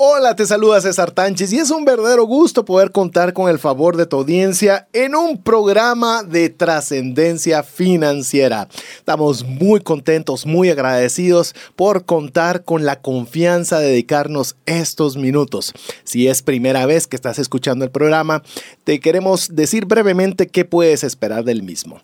Hola, te saluda César Tánchez y es un verdadero gusto poder contar con el favor de tu audiencia en un programa de trascendencia financiera. Estamos muy contentos, muy agradecidos por contar con la confianza de dedicarnos estos minutos. Si es primera vez que estás escuchando el programa, te queremos decir brevemente qué puedes esperar del mismo.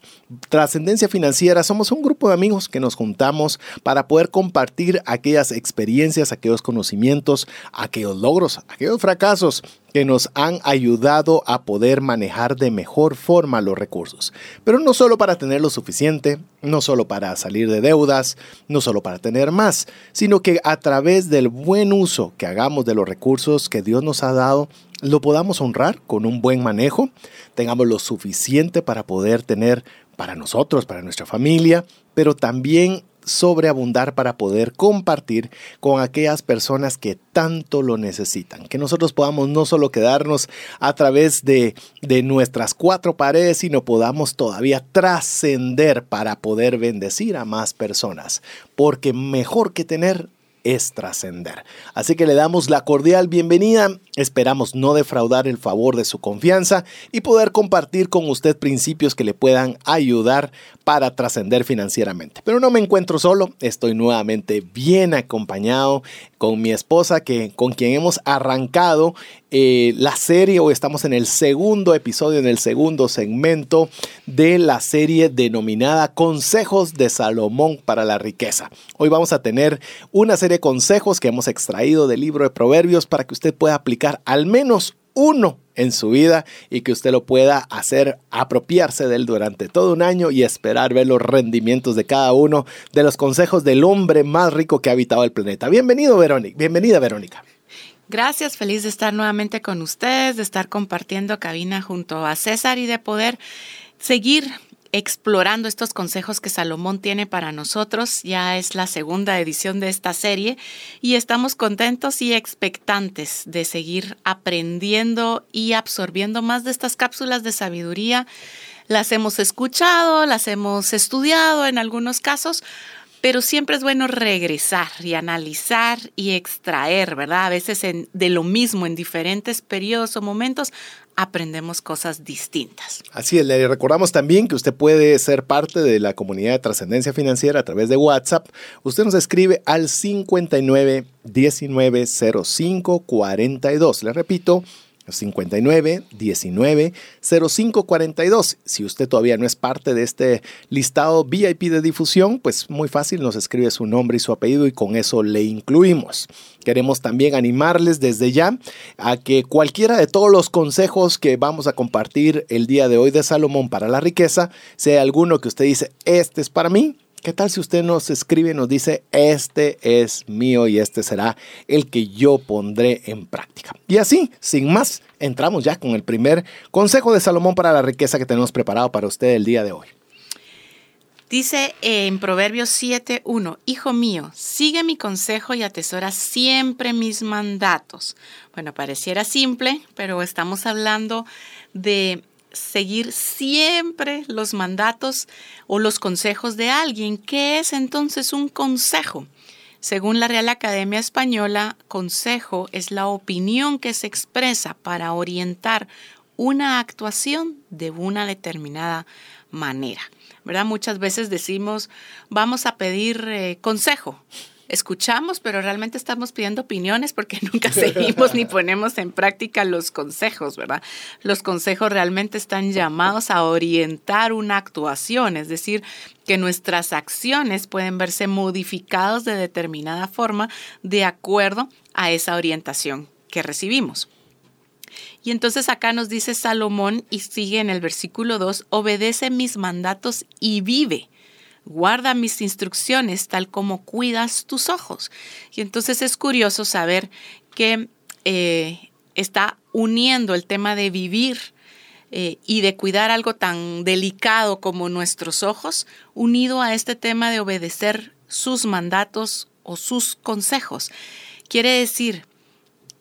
Trascendencia financiera somos un grupo de amigos que nos juntamos para poder compartir aquellas experiencias, aquellos conocimientos, aquellos logros, aquellos fracasos que nos han ayudado a poder manejar de mejor forma los recursos. Pero no solo para tener lo suficiente, no solo para salir de deudas, no solo para tener más, sino que a través del buen uso que hagamos de los recursos que Dios nos ha dado, lo podamos honrar con un buen manejo, tengamos lo suficiente para poder tener para nosotros, para nuestra familia, pero también sobreabundar para poder compartir con aquellas personas que tanto lo necesitan. Que nosotros podamos no solo quedarnos a través de, de nuestras cuatro paredes, sino podamos todavía trascender para poder bendecir a más personas. Porque mejor que tener es trascender. Así que le damos la cordial bienvenida, esperamos no defraudar el favor de su confianza y poder compartir con usted principios que le puedan ayudar para trascender financieramente. Pero no me encuentro solo, estoy nuevamente bien acompañado con mi esposa que con quien hemos arrancado eh, la serie o estamos en el segundo episodio, en el segundo segmento de la serie denominada Consejos de Salomón para la riqueza. Hoy vamos a tener una serie de consejos que hemos extraído del libro de Proverbios para que usted pueda aplicar al menos uno en su vida y que usted lo pueda hacer, apropiarse de él durante todo un año y esperar ver los rendimientos de cada uno de los consejos del hombre más rico que ha habitado el planeta. Bienvenido, Verónica. Bienvenida, Verónica. Gracias, feliz de estar nuevamente con ustedes, de estar compartiendo cabina junto a César y de poder seguir explorando estos consejos que Salomón tiene para nosotros. Ya es la segunda edición de esta serie y estamos contentos y expectantes de seguir aprendiendo y absorbiendo más de estas cápsulas de sabiduría. Las hemos escuchado, las hemos estudiado en algunos casos, pero siempre es bueno regresar y analizar y extraer, ¿verdad? A veces de lo mismo en diferentes periodos o momentos aprendemos cosas distintas. Así es, le recordamos también que usted puede ser parte de la comunidad de trascendencia financiera a través de WhatsApp. Usted nos escribe al 59 19 05 42. Le repito, 59 19 05 42. Si usted todavía no es parte de este listado VIP de difusión, pues muy fácil, nos escribe su nombre y su apellido y con eso le incluimos. Queremos también animarles desde ya a que cualquiera de todos los consejos que vamos a compartir el día de hoy de Salomón para la riqueza, sea alguno que usted dice, este es para mí, ¿Qué tal si usted nos escribe y nos dice, este es mío y este será el que yo pondré en práctica? Y así, sin más, entramos ya con el primer consejo de Salomón para la riqueza que tenemos preparado para usted el día de hoy. Dice en Proverbios 7.1, Hijo mío, sigue mi consejo y atesora siempre mis mandatos. Bueno, pareciera simple, pero estamos hablando de seguir siempre los mandatos o los consejos de alguien. ¿Qué es entonces un consejo? Según la Real Academia Española, consejo es la opinión que se expresa para orientar una actuación de una determinada manera. ¿Verdad? Muchas veces decimos, vamos a pedir eh, consejo escuchamos, pero realmente estamos pidiendo opiniones porque nunca seguimos ni ponemos en práctica los consejos, ¿verdad? Los consejos realmente están llamados a orientar una actuación, es decir, que nuestras acciones pueden verse modificadas de determinada forma de acuerdo a esa orientación que recibimos. Y entonces acá nos dice Salomón y sigue en el versículo 2, obedece mis mandatos y vive guarda mis instrucciones tal como cuidas tus ojos. Y entonces es curioso saber que eh, está uniendo el tema de vivir eh, y de cuidar algo tan delicado como nuestros ojos, unido a este tema de obedecer sus mandatos o sus consejos. Quiere decir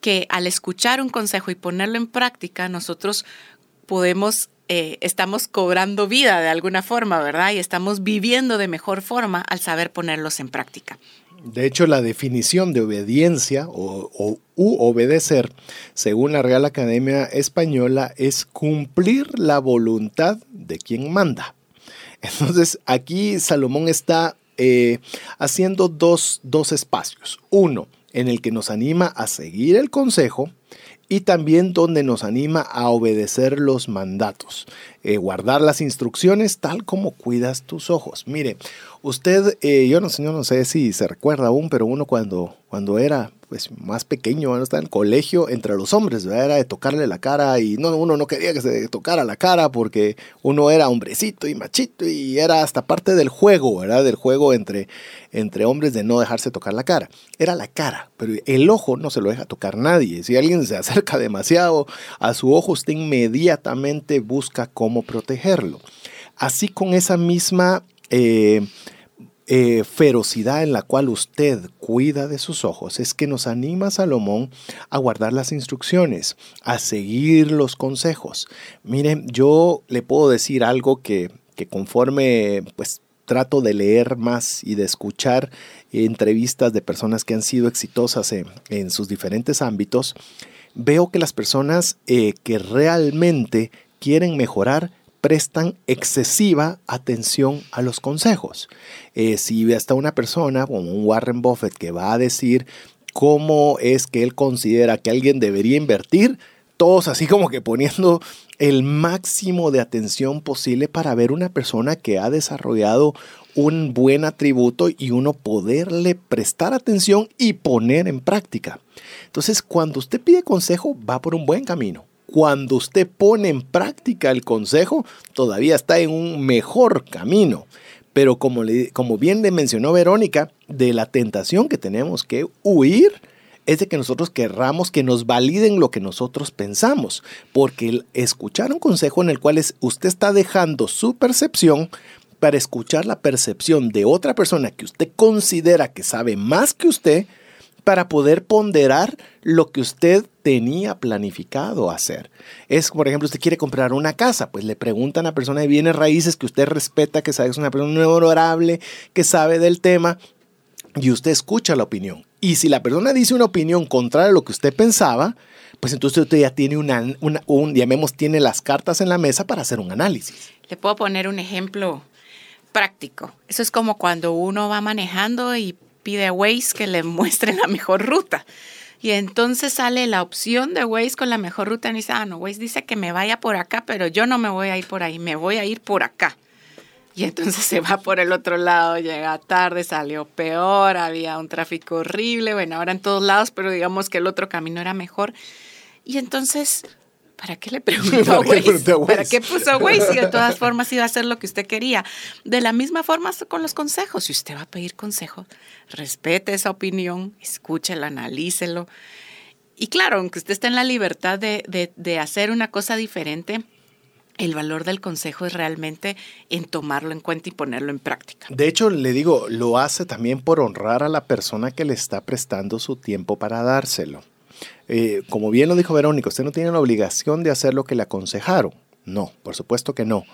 que al escuchar un consejo y ponerlo en práctica, nosotros podemos, eh, estamos cobrando vida de alguna forma, ¿verdad? Y estamos viviendo de mejor forma al saber ponerlos en práctica. De hecho, la definición de obediencia o, u obedecer, según la Real Academia Española, es cumplir la voluntad de quien manda. Entonces, aquí Salomón está eh, haciendo dos, dos espacios. Uno, en el que nos anima a seguir el consejo y también donde nos anima a obedecer los mandatos, eh, guardar las instrucciones tal como cuidas tus ojos. Mire, usted, eh, yo no, no sé si se recuerda aún, pero uno cuando, cuando era pues, más pequeño, cuando estaba en colegio, entre los hombres, era de tocarle la cara y no, uno no quería que se tocara la cara porque uno era hombrecito y machito y era hasta parte del juego, ¿verdad? Del juego entre, entre hombres de no dejarse tocar la cara. Era la cara, pero el ojo no se lo deja tocar nadie. Si alguien se acerca demasiado a su ojo, usted inmediatamente busca cómo protegerlo. Así con esa misma... Eh, eh, ferocidad en la cual usted cuida de sus ojos es que nos anima Salomón a guardar las instrucciones, a seguir los consejos. Miren, yo le puedo decir algo que, que conforme pues trato de leer más y de escuchar entrevistas de personas que han sido exitosas en, sus diferentes ámbitos, veo que las personas eh, que realmente quieren mejorar prestan excesiva atención a los consejos. Eh, si hasta una persona como un Warren Buffett que va a decir cómo es que él considera que alguien debería invertir, todos así como que poniendo el máximo de atención posible para ver una persona que ha desarrollado un buen atributo y uno poderle prestar atención y poner en práctica. Entonces, cuando usted pide consejo, va por un buen camino cuando usted pone en práctica el consejo, todavía está en un mejor camino. Pero como, como bien le mencionó Verónica, de la tentación que tenemos que huir es de que nosotros querramos que nos validen lo que nosotros pensamos, porque escuchar un consejo en el cual usted está dejando su percepción para escuchar la percepción de otra persona que usted considera que sabe más que usted, para poder ponderar lo que usted tenía planificado hacer. Es, por ejemplo, usted quiere comprar una casa, pues le preguntan a la persona de bienes raíces que usted respeta, que sabe que es una persona honorable, que sabe del tema, y usted escucha la opinión. Y si la persona dice una opinión contraria a lo que usted pensaba, pues entonces usted ya tiene una, un, llamemos, tiene las cartas en la mesa para hacer un análisis. Le puedo poner un ejemplo práctico. Eso es como cuando uno va manejando y pide a Waze que le muestre la mejor ruta. Y entonces sale la opción de Waze con la mejor ruta y dice, ah, no, Waze dice que me vaya por acá, pero yo no me voy a ir por ahí, me voy a ir por acá. Y entonces se va por el otro lado, llega tarde, salió peor, había un tráfico horrible, bueno, ahora en todos lados, pero digamos que el otro camino era mejor. Y entonces ¿para qué le preguntó a Waze? ¿Para qué puso Waze? Si de todas formas iba a hacer lo que usted quería. De la misma forma con los consejos. Si usted va a pedir consejo, respete esa opinión, escúchela, analícelo. Y claro, aunque usted esté en la libertad de, de hacer una cosa diferente, el valor del consejo es realmente en tomarlo en cuenta y ponerlo en práctica. De hecho, le digo, lo hace también por honrar a la persona que le está prestando su tiempo para dárselo. Eh, como bien lo dijo Verónica, usted no tiene la obligación de hacer lo que le aconsejaron. No, por supuesto que no.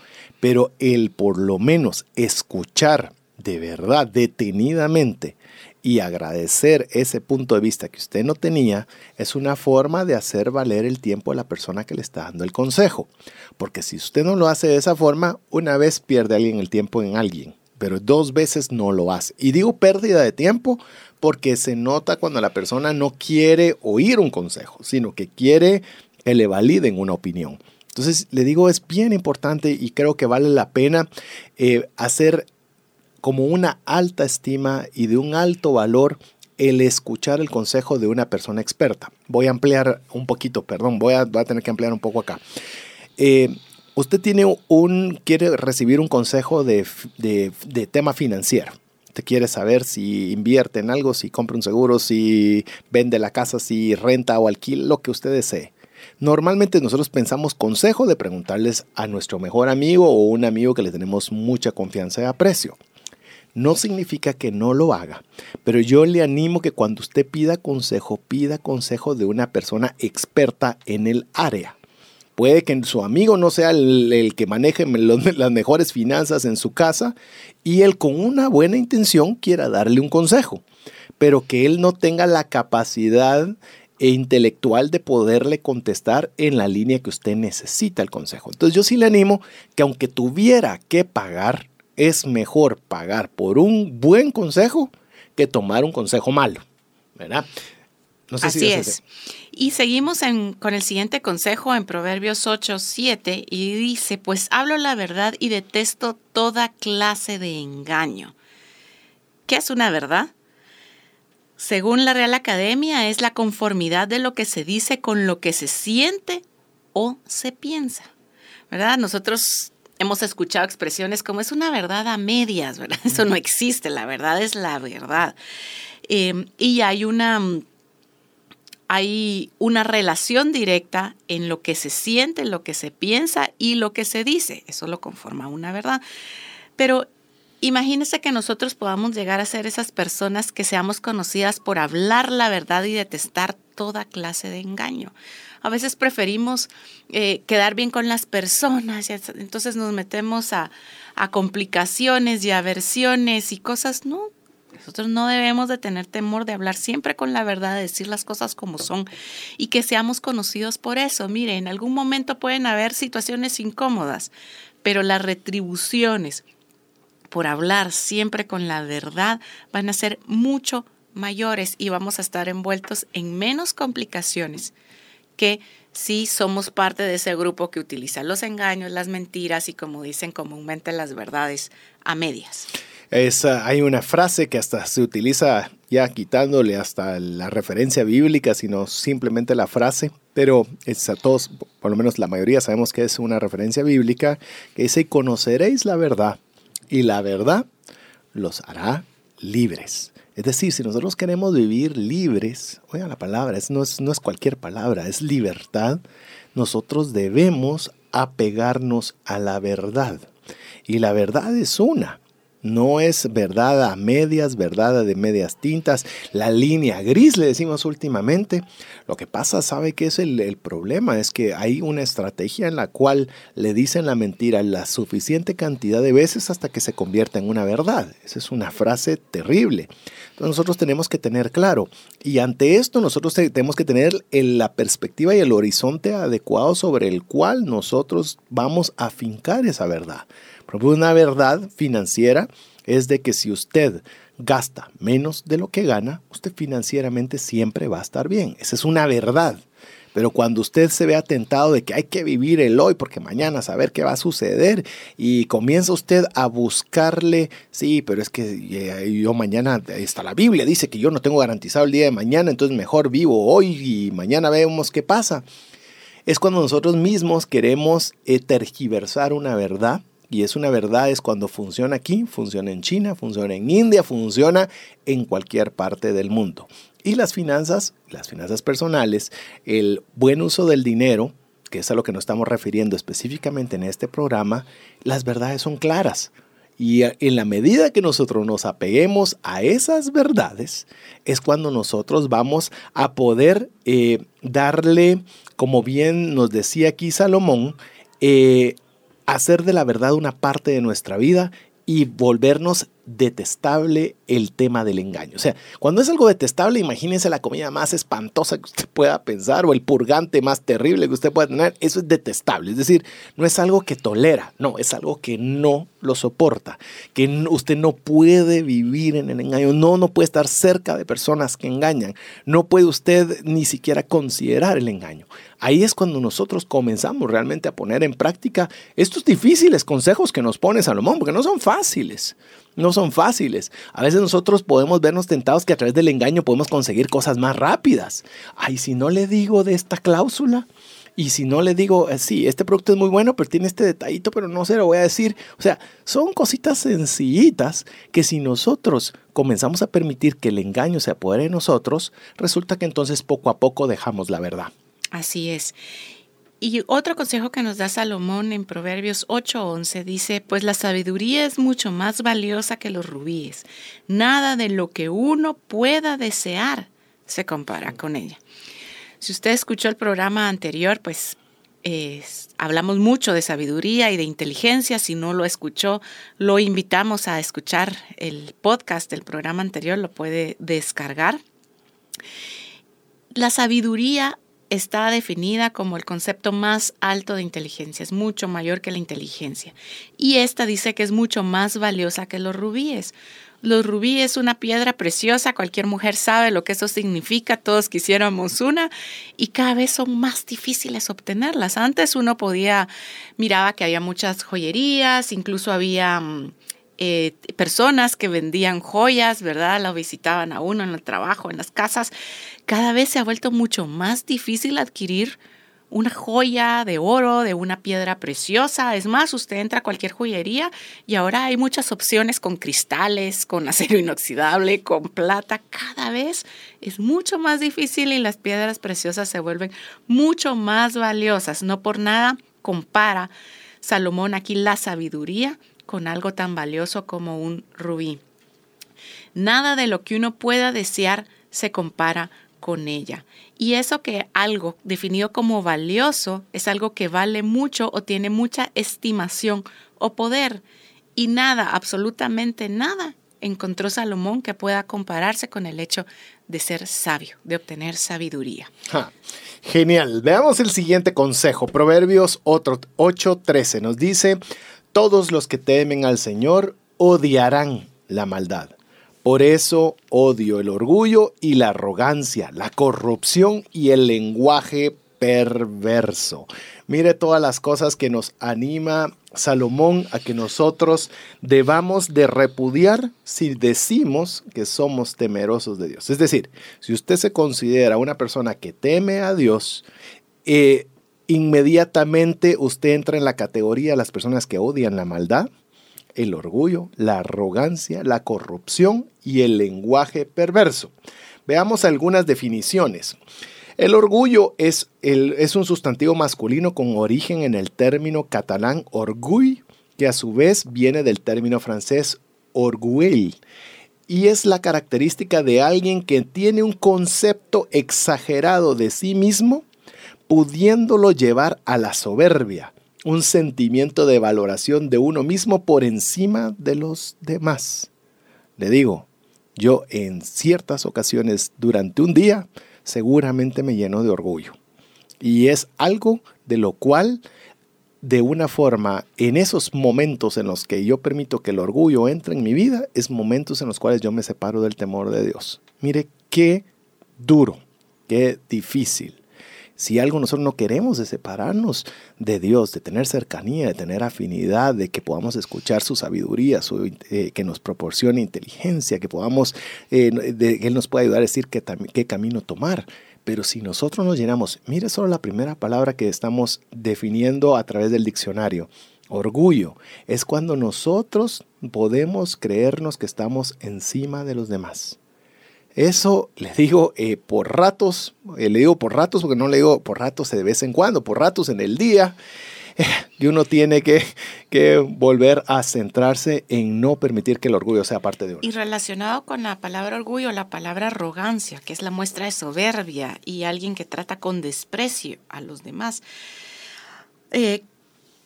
Pero el por lo menos escuchar de verdad, detenidamente, y agradecer ese punto de vista que usted no tenía, es una forma de hacer valer el tiempo de la persona que le está dando el consejo. Porque si usted no lo hace de esa forma, una vez pierde alguien el tiempo en alguien, pero dos veces no lo hace. Y digo pérdida de tiempo porque se nota cuando la persona no quiere oír un consejo, sino que quiere que le validen una opinión. Entonces, le digo, es bien importante y creo que vale la pena eh, hacer como una alta estima y de un alto valor el escuchar el consejo de una persona experta. Voy a ampliar un poquito, perdón, voy a, tener que ampliar un poco acá. Eh, usted tiene un, quiere recibir un consejo de tema financiero quiere saber si invierte en algo, si compra un seguro, si vende la casa, si renta o alquila, lo que usted desee. Normalmente nosotros pensamos consejo de preguntarles a nuestro mejor amigo o un amigo que le tenemos mucha confianza y aprecio. No significa que no lo haga, pero yo le animo que cuando usted pida consejo, pida consejo de una persona experta en el área. Puede que su amigo no sea el, que maneje las mejores finanzas en su casa y él con una buena intención quiera darle un consejo, pero que él no tenga la capacidad e intelectual de poderle contestar en la línea que usted necesita el consejo. Entonces yo sí le animo que aunque tuviera que pagar, es mejor pagar por un buen consejo que tomar un consejo malo, ¿verdad? Así es. Y seguimos con el siguiente consejo en Proverbios 8, 7 y dice, pues hablo la verdad y detesto toda clase de engaño. ¿Qué es una verdad? Según la Real Academia, es la conformidad de lo que se dice con lo que se siente o se piensa. ¿Verdad? Nosotros hemos escuchado expresiones como es una verdad a medias, ¿verdad? Eso no existe, la verdad es la verdad. Em, y hay una, hay una relación directa en lo que se siente, lo que se piensa y lo que se dice. Eso lo conforma una verdad. Pero imagínese que nosotros podamos llegar a ser esas personas que seamos conocidas por hablar la verdad y detestar toda clase de engaño a veces preferimos eh, quedar bien con las personas, y entonces nos metemos a, a complicaciones y aversiones y cosas, no, nosotros no debemos de tener temor de hablar siempre con la verdad, de decir las cosas como son y que seamos conocidos por eso. Mire, en algún momento pueden haber situaciones incómodas, pero las retribuciones por hablar siempre con la verdad van a ser mucho mayores y vamos a estar envueltos en menos complicaciones que sí somos parte de ese grupo que utiliza los engaños, las mentiras y como dicen comúnmente las verdades a medias. Hay una frase que hasta se utiliza ya quitándole hasta la referencia bíblica, sino simplemente la frase, pero es a todos, por lo menos la mayoría sabemos que es una referencia bíblica, que dice, conoceréis la verdad y la verdad los hará libres. Es decir, si nosotros queremos vivir libres, oigan la palabra, no, es, no es cualquier palabra, es libertad, nosotros debemos apegarnos a la verdad. Y la verdad es una. No es verdad a medias, verdad de medias tintas, la línea gris le decimos últimamente. Lo que pasa, ¿sabe qué es el, problema? Es que hay una estrategia en la cual le dicen la mentira la suficiente cantidad de veces hasta que se convierta en una verdad. Esa es una frase terrible. Entonces nosotros tenemos que tener claro. Y ante esto nosotros tenemos que tener la perspectiva y el horizonte adecuado sobre el cual nosotros vamos a fincar esa verdad. Una verdad financiera es de que si usted gasta menos de lo que gana, usted financieramente siempre va a estar bien. Esa es una verdad. Pero cuando usted se ve atentado de que hay que vivir el hoy porque mañana saber qué va a suceder y comienza usted a buscarle, sí, pero es que eh, yo mañana, está la Biblia, dice que yo no tengo garantizado el día de mañana, entonces mejor vivo hoy y mañana vemos qué pasa. Es cuando nosotros mismos queremos tergiversar una verdad y es una verdad, es cuando funciona aquí, funciona en China, funciona en India, funciona en cualquier parte del mundo. Y las finanzas, las finanzas personales, el buen uso del dinero, que es a lo que nos estamos refiriendo específicamente en este programa, las verdades son claras. Y en la medida que nosotros nos apeguemos a esas verdades, es cuando nosotros vamos a poder eh, darle, como bien nos decía aquí Salomón, eh, hacer de la verdad una parte de nuestra vida y volvernos detestable el tema del engaño. O sea, cuando es algo detestable, imagínense la comida más espantosa que usted pueda pensar o el purgante más terrible que usted pueda tener. Eso es detestable. Es decir, no es algo que tolera, no, es algo que no lo soporta, que usted no puede vivir en el engaño, no, no puede estar cerca de personas que engañan, no puede usted ni siquiera considerar el engaño. Ahí es cuando nosotros comenzamos realmente a poner en práctica estos difíciles consejos que nos pone Salomón, porque no son fáciles no son fáciles. A veces nosotros podemos vernos tentados que a través del engaño podemos conseguir cosas más rápidas. Ay, si no le digo de esta cláusula, Y si no le digo, eh, sí, este producto es muy bueno, pero tiene este detallito, pero no se lo voy a decir. O sea, son cositas sencillitas que si nosotros comenzamos a permitir que el engaño se apodere de nosotros, resulta que entonces poco a poco dejamos la verdad. Así es. Y otro consejo que nos da Salomón en Proverbios 8:11 dice, pues la sabiduría es mucho más valiosa que los rubíes. Nada de lo que uno pueda desear se compara con ella. Si usted escuchó el programa anterior, pues hablamos mucho de sabiduría y de inteligencia. Si no lo escuchó, lo invitamos a escuchar el podcast del programa anterior, lo puede descargar. La sabiduría está definida como el concepto más alto de inteligencia, es mucho mayor que la inteligencia. Y esta dice que es mucho más valiosa que los rubíes. Los rubíes es una piedra preciosa, cualquier mujer sabe lo que eso significa, todos quisiéramos una y cada vez son más difíciles obtenerlas. Antes uno podía, miraba que había muchas joyerías, incluso había mm, eh, personas que vendían joyas, ¿verdad? Lo visitaban a uno en el trabajo, en las casas. Cada vez se ha vuelto mucho más difícil adquirir una joya de oro, de una piedra preciosa. Es más, usted entra a cualquier joyería y ahora hay muchas opciones con cristales, con acero inoxidable, con plata. Cada vez es mucho más difícil y las piedras preciosas se vuelven mucho más valiosas. No por nada compara Salomón aquí la sabiduría con algo tan valioso como un rubí. Nada de lo que uno pueda desear se compara con ella. Y eso que algo definido como valioso es algo que vale mucho o tiene mucha estimación o poder. Y nada, absolutamente nada, encontró Salomón que pueda compararse con el hecho de ser sabio, de obtener sabiduría. genial. Veamos el siguiente consejo. Proverbios 8:13 nos dice, todos los que temen al Señor odiarán la maldad. Por eso odio el orgullo y la arrogancia, la corrupción y el lenguaje perverso. Mire todas las cosas que nos anima Salomón a que nosotros debamos de repudiar si decimos que somos temerosos de Dios. Es decir, si usted se considera una persona que teme a Dios, eh, inmediatamente usted entra en la categoría de las personas que odian la maldad, el orgullo, la arrogancia, la corrupción y el lenguaje perverso. Veamos algunas definiciones. El orgullo es, es un sustantivo masculino con origen en el término catalán orgull, que a su vez viene del término francés orgueil, y es la característica de alguien que tiene un concepto exagerado de sí mismo pudiéndolo llevar a la soberbia, un sentimiento de valoración de uno mismo por encima de los demás. Le digo, yo en ciertas ocasiones durante un día seguramente me lleno de orgullo. Y es algo de lo cual, de una forma, en esos momentos en los que yo permito que el orgullo entre en mi vida, es momentos en los cuales yo me separo del temor de Dios. Mire qué duro, qué difícil si algo nosotros no queremos de separarnos de Dios, de tener cercanía, de tener afinidad, de que podamos escuchar su sabiduría, eh, que nos proporcione inteligencia, que podamos, eh, Él nos pueda ayudar a decir qué, qué camino tomar. Pero si nosotros nos llenamos, mire solo la primera palabra que estamos definiendo a través del diccionario, orgullo, es cuando nosotros podemos creernos que estamos encima de los demás. Eso le digo eh, por ratos, eh, le digo por ratos porque no le digo por ratos de vez en cuando, por ratos en el día. Eh, y uno tiene que, que, volver a centrarse en no permitir que el orgullo sea parte de uno. Y relacionado con la palabra orgullo, la palabra arrogancia, que es la muestra de soberbia y alguien que trata con desprecio a los demás.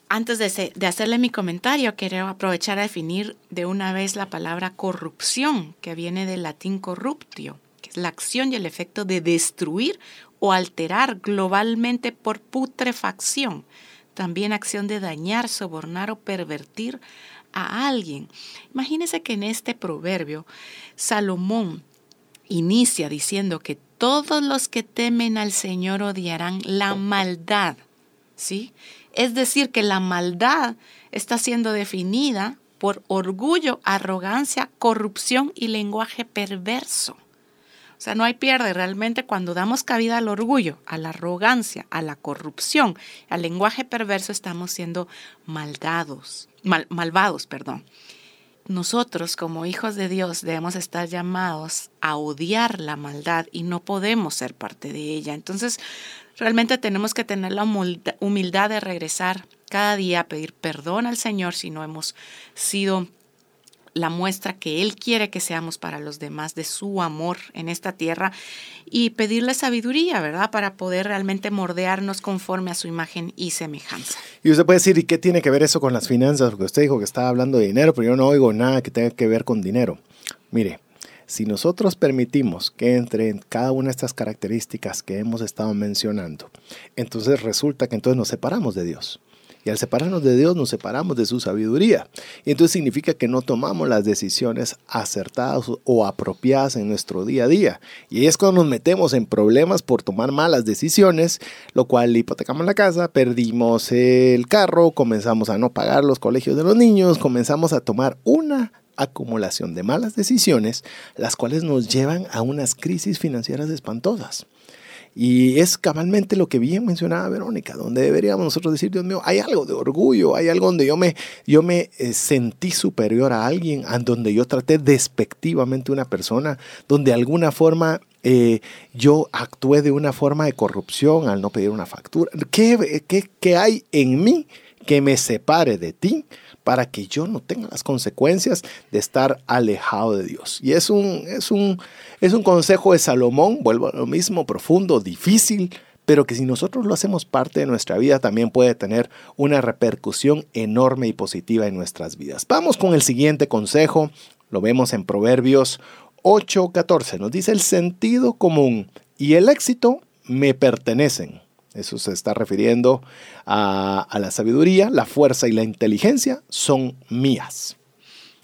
Antes de, hacerle mi comentario, quiero aprovechar a definir de una vez la palabra corrupción, que viene del latín corruptio, que es la acción y el efecto de destruir o alterar globalmente por putrefacción. También acción de dañar, sobornar o pervertir a alguien. Imagínese que en este proverbio Salomón inicia diciendo que todos los que temen al Señor odiarán la maldad. ¿Sí? Es decir, que la maldad está siendo definida por orgullo, arrogancia, corrupción y lenguaje perverso. O sea, no hay pierde. Realmente cuando damos cabida al orgullo, a la arrogancia, a la corrupción, al lenguaje perverso, estamos siendo maldados, malvados, perdón. Nosotros como hijos de Dios debemos estar llamados a odiar la maldad y no podemos ser parte de ella. Entonces, realmente tenemos que tener la humildad de regresar cada día a pedir perdón al Señor si no hemos sido la muestra que Él quiere que seamos para los demás de su amor en esta tierra y pedirle sabiduría, ¿verdad? Para poder realmente mordearnos conforme a su imagen y semejanza. Y usted puede decir, ¿y qué tiene que ver eso con las finanzas? Porque usted dijo que estaba hablando de dinero, pero yo no oigo nada que tenga que ver con dinero. Mire, si nosotros permitimos que entre en cada una de estas características que hemos estado mencionando, entonces resulta que entonces nos separamos de Dios. Y al separarnos de Dios nos separamos de su sabiduría. Y entonces significa que no tomamos las decisiones acertadas o apropiadas en nuestro día a día. Y es cuando nos metemos en problemas por tomar malas decisiones, lo cual hipotecamos la casa, perdimos el carro, comenzamos a no pagar los colegios de los niños, comenzamos a tomar una acumulación de malas decisiones, las cuales nos llevan a unas crisis financieras espantosas. Y es cabalmente lo que bien mencionaba Verónica, donde deberíamos nosotros decir, Dios mío, hay algo de orgullo, hay algo donde yo me, yo me eh, sentí superior a alguien, donde yo traté despectivamente a una persona, donde de alguna forma eh, yo actué de una forma de corrupción al no pedir una factura. ¿Qué, qué, qué hay en mí que me separe de ti? Para que yo no tenga las consecuencias de estar alejado de Dios. Y es un, es un, es un consejo de Salomón, vuelvo a lo mismo, profundo, difícil, pero que si nosotros lo hacemos parte de nuestra vida también puede tener una repercusión enorme y positiva en nuestras vidas. Vamos con el siguiente consejo, lo vemos en Proverbios 8:14, nos dice el sentido común y el éxito me pertenecen. Eso se está refiriendo a, la sabiduría, la fuerza y la inteligencia son mías.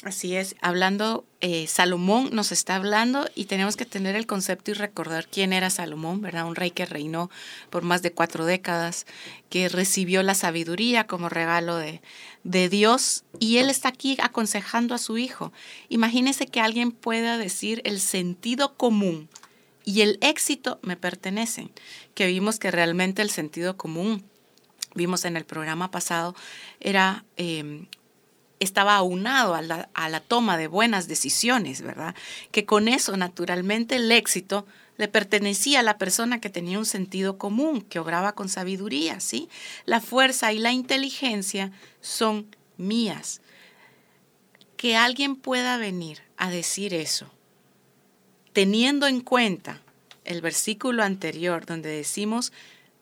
Así es, hablando, eh, Salomón nos está hablando y tenemos que tener el concepto y recordar quién era Salomón, ¿verdad? Un rey que reinó por más de cuatro décadas, que recibió la sabiduría como regalo de, de Dios y él está aquí aconsejando a su hijo. Imagínese que alguien pueda decir el sentido común y el éxito me pertenecen, que vimos que realmente el sentido común, vimos en el programa pasado, era... Em, estaba aunado a la, a la toma de buenas decisiones, ¿verdad? Que con eso, naturalmente, el éxito le pertenecía a la persona que tenía un sentido común, que obraba con sabiduría, ¿sí? La fuerza y la inteligencia son mías. Que alguien pueda venir a decir eso teniendo en cuenta el versículo anterior donde decimos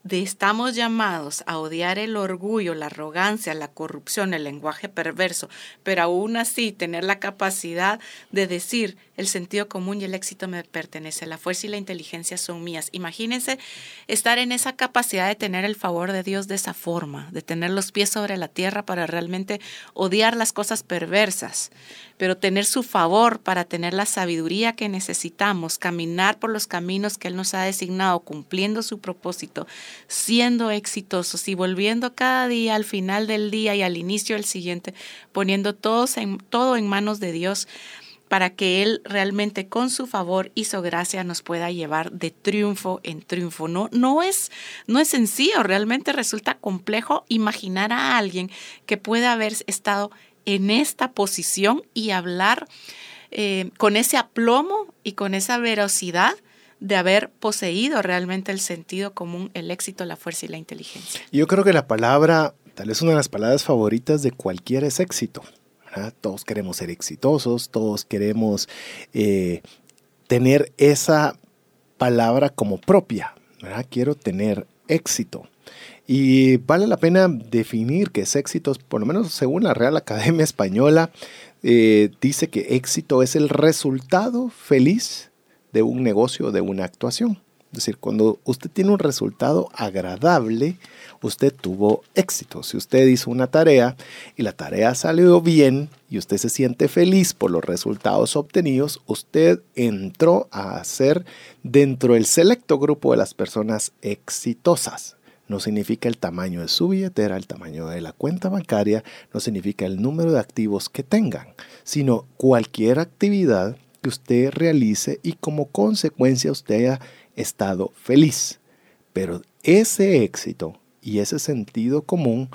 de estamos llamados a odiar el orgullo, la arrogancia, la corrupción, el lenguaje perverso, pero aún así tener la capacidad de decir el sentido común y el éxito me pertenece, la fuerza y la inteligencia son mías. Imagínense estar en esa capacidad de tener el favor de Dios de esa forma, de tener los pies sobre la tierra para realmente odiar las cosas perversas, pero tener su favor para tener la sabiduría que necesitamos, caminar por los caminos que Él nos ha designado, cumpliendo su propósito, siendo exitosos y volviendo cada día al final del día y al inicio del siguiente, poniendo todos en, todo en manos de Dios para que Él realmente con su favor y su gracia nos pueda llevar de triunfo en triunfo. No, no, es, no es sencillo, realmente resulta complejo imaginar a alguien que pueda haber estado en esta posición y hablar eh, con ese aplomo y con esa velocidad de haber poseído realmente el sentido común, el éxito, la fuerza y la inteligencia. Yo creo que la palabra, tal vez una de las palabras favoritas de cualquiera es éxito. Todos queremos ser exitosos, todos queremos eh, tener esa palabra como propia. Quiero tener éxito. Y vale la pena definir qué es éxito, por lo menos según la Real Academia Española, eh, dice que éxito es el resultado feliz de un negocio, de una actuación. Es decir, cuando usted tiene un resultado agradable, usted tuvo éxito. Si usted hizo una tarea y la tarea salió bien y usted se siente feliz por los resultados obtenidos, usted entró a ser dentro del selecto grupo de las personas exitosas no significa el tamaño de su billetera, el tamaño de la cuenta bancaria, no significa el número de activos que tengan, sino cualquier actividad usted realice y como consecuencia usted haya estado feliz. Pero ese éxito y ese sentido común,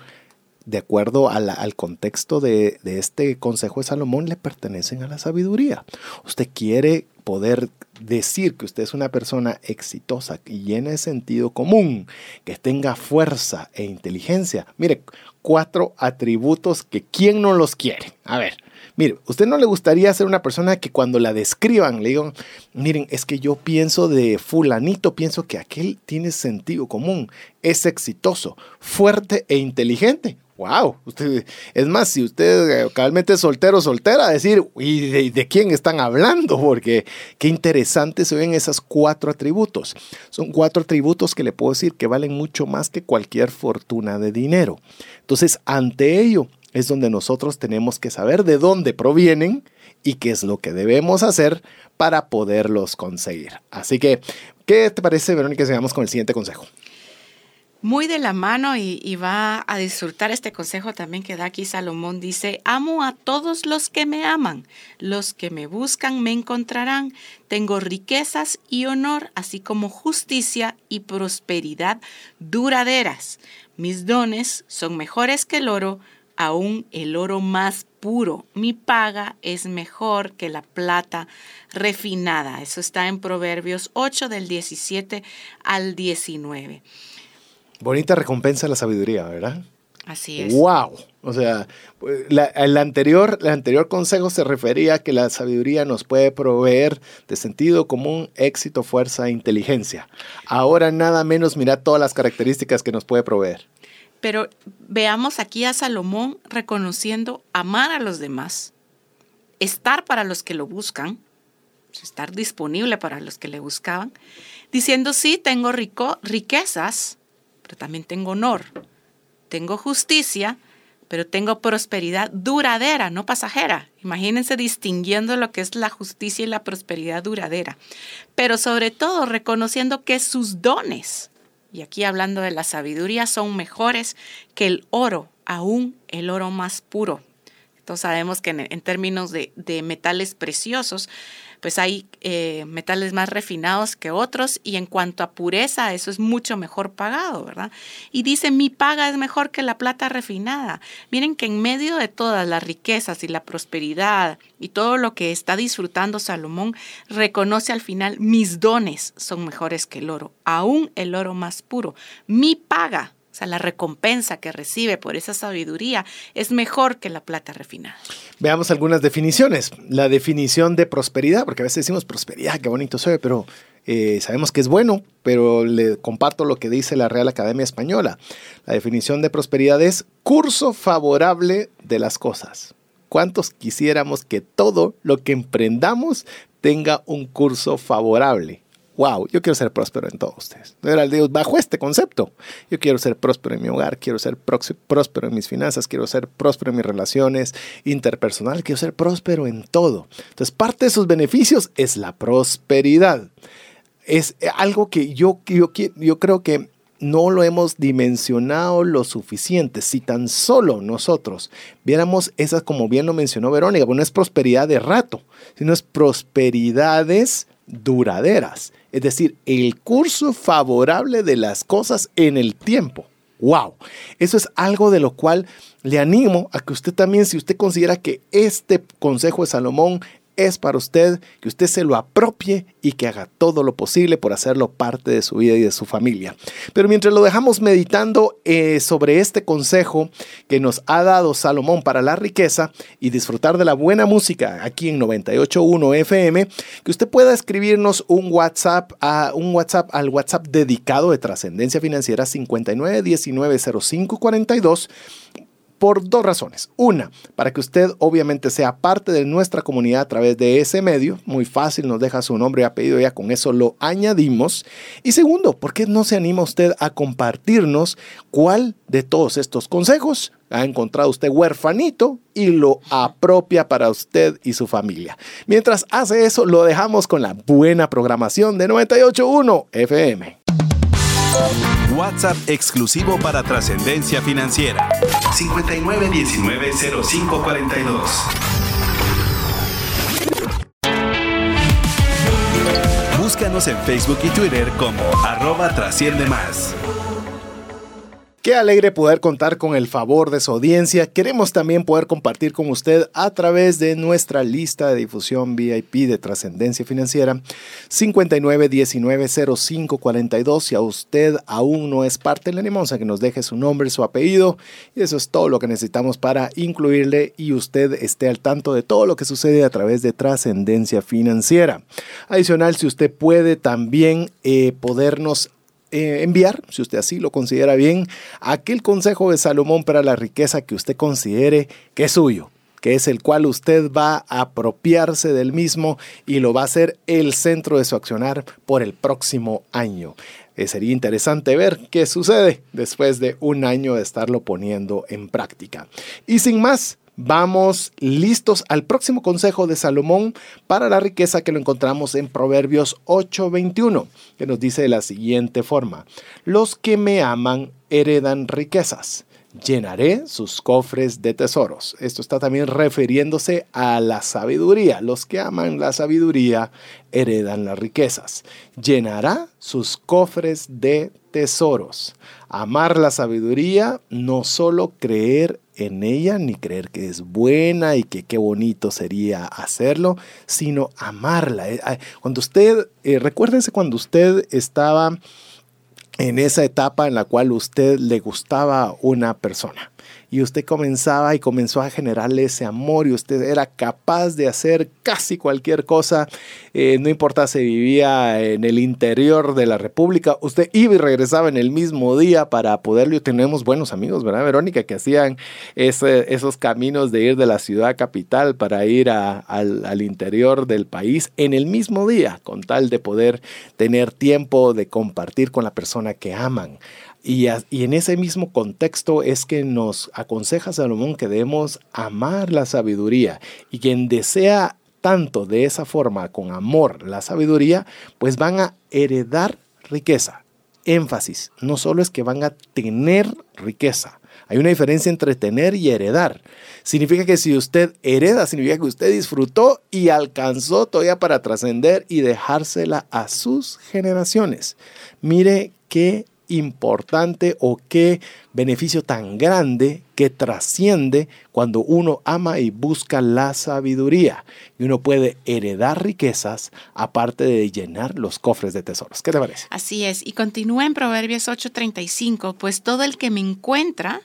de acuerdo al contexto de, de este consejo de Salomón, le pertenecen a la sabiduría. Usted quiere poder decir que usted es una persona exitosa y llena de sentido común, que tenga fuerza e inteligencia. Mire, cuatro atributos que quién no los quiere. A ver, mire, ¿usted no le gustaría ser una persona que cuando la describan le digan, miren, es que yo pienso de fulanito, pienso que aquel tiene sentido común, es exitoso, fuerte e inteligente? wow, usted, es más, si usted realmente es soltero o soltera, decir, ¿y de, quién están hablando? Porque qué interesante se ven esos cuatro atributos. Son cuatro atributos que le puedo decir que valen mucho más que cualquier fortuna de dinero. Entonces, ante ello es donde nosotros tenemos que saber de dónde provienen y qué es lo que debemos hacer para poderlos conseguir. Así que, ¿qué te parece, Verónica, si vamos con el siguiente consejo? muy de la mano y, va a disfrutar este consejo también que da aquí Salomón. Dice, amo a todos los que me aman, los que me buscan me encontrarán. Tengo riquezas y honor, así como justicia y prosperidad duraderas. Mis dones son mejores que el oro, aún el oro más puro. Mi paga es mejor que la plata refinada. Eso está en Proverbios 8 del 17 al 19. Bonita recompensa la sabiduría, ¿verdad? Así es. ¡Wow! O sea, el, anterior, el anterior consejo se refería a que la sabiduría nos puede proveer de sentido común, éxito, fuerza e inteligencia. Ahora nada menos mira todas las características que nos puede proveer. Pero veamos aquí a Salomón reconociendo amar a los demás, estar para los que lo buscan, estar disponible para los que le buscaban, diciendo, sí, tengo rico, riquezas, pero también tengo honor, tengo justicia, pero tengo prosperidad duradera, no pasajera. Imagínense distinguiendo lo que es la justicia y la prosperidad duradera, pero sobre todo reconociendo que sus dones, y aquí hablando de la sabiduría, son mejores que el oro, aún el oro más puro. Entonces sabemos que en, términos de, de metales preciosos, pues hay eh, metales más refinados que otros y en cuanto a pureza, eso es mucho mejor pagado, ¿verdad? Y dice, mi paga es mejor que la plata refinada. Miren que en medio de todas las riquezas y la prosperidad y todo lo que está disfrutando Salomón, reconoce al final, mis dones son mejores que el oro, aún el oro más puro. Mi paga o sea, la recompensa que recibe por esa sabiduría es mejor que la plata refinada. Veamos algunas definiciones. La definición de prosperidad, porque a veces decimos prosperidad, qué bonito ve, pero eh, sabemos que es bueno, pero le comparto lo que dice la Real Academia Española. La definición de prosperidad es curso favorable de las cosas. ¿Cuántos quisiéramos que todo lo que emprendamos tenga un curso favorable? Wow, yo quiero ser próspero en todos ustedes. Era Dios bajo este concepto. Yo quiero ser próspero en mi hogar, quiero ser próspero en mis finanzas, quiero ser próspero en mis relaciones interpersonales, quiero ser próspero en todo. Entonces, parte de sus beneficios es la prosperidad. Es algo que yo, yo, yo creo que no lo hemos dimensionado lo suficiente. Si tan solo nosotros viéramos esas, como bien lo mencionó Verónica, pues no es prosperidad de rato, sino es prosperidades duraderas, es decir, el curso favorable de las cosas en el tiempo. ¡Wow! Eso es algo de lo cual le animo a que usted también, si usted considera que este consejo de Salomón es para usted, que usted se lo apropie y que haga todo lo posible por hacerlo parte de su vida y de su familia. Pero mientras lo dejamos meditando eh, sobre este consejo que nos ha dado Salomón para la riqueza y disfrutar de la buena música aquí en 98.1 FM, que usted pueda escribirnos un WhatsApp, a, un WhatsApp al WhatsApp dedicado de trascendencia financiera 59190542 por dos razones. Una, para que usted obviamente sea parte de nuestra comunidad a través de ese medio. Muy fácil, nos deja su nombre y apellido, ya con eso lo añadimos. Y segundo, ¿por qué no se anima usted a compartirnos cuál de todos estos consejos ha encontrado usted huerfanito y lo apropia para usted y su familia? Mientras hace eso, lo dejamos con la buena programación de 981 FM. WhatsApp exclusivo para trascendencia financiera. 59190542. Búscanos en Facebook y Twitter como arroba trasciende más. Qué alegre poder contar con el favor de su audiencia. Queremos también poder compartir con usted a través de nuestra lista de difusión VIP de trascendencia financiera 59190542. Si a usted aún no es parte, le animamos a que nos deje su nombre, su apellido. Y eso es todo lo que necesitamos para incluirle y usted esté al tanto de todo lo que sucede a través de trascendencia financiera. Adicional, si usted puede también eh, podernos eh, enviar, si usted así lo considera bien, aquel consejo de Salomón para la riqueza que usted considere que es suyo que es el cual usted va a apropiarse del mismo y lo va a hacer el centro de su accionar por el próximo año. Eh, sería interesante ver qué sucede después de un año de estarlo poniendo en práctica. Y sin más, Vamos listos al próximo consejo de Salomón para la riqueza que lo encontramos en Proverbios 8:21, que nos dice de la siguiente forma, los que me aman heredan riquezas llenaré sus cofres de tesoros. Esto está también refiriéndose a la sabiduría. Los que aman la sabiduría heredan las riquezas. Llenará sus cofres de tesoros. Amar la sabiduría, no solo creer en ella, ni creer que es buena y que qué bonito sería hacerlo, sino amarla. Eh, cuando usted, eh, recuérdense cuando usted estaba en esa etapa en la cual usted le gustaba una persona y usted comenzaba y comenzó a generarle ese amor y usted era capaz de hacer casi cualquier cosa, eh, no importa si vivía en el interior de la República, usted iba y regresaba en el mismo día para poderlo. Tenemos buenos amigos, ¿verdad, Verónica? Que hacían esos caminos de ir de la ciudad capital para ir al, al interior del país en el mismo día, con tal de poder tener tiempo de compartir con la persona que aman. Y, en ese mismo contexto es que nos aconseja Salomón que debemos amar la sabiduría y quien desea tanto de esa forma, con amor, la sabiduría, pues van a heredar riqueza. Énfasis, no solo es que van a tener riqueza, hay una diferencia entre tener y heredar. Significa que si usted hereda, significa que usted disfrutó y alcanzó todavía para trascender y dejársela a sus generaciones. Mire qué importante o qué beneficio tan grande que trasciende cuando uno ama y busca la sabiduría. Y uno puede heredar riquezas aparte de llenar los cofres de tesoros. ¿Qué te parece? Así es. Y continúa en Proverbios 8:35, pues todo el que me encuentra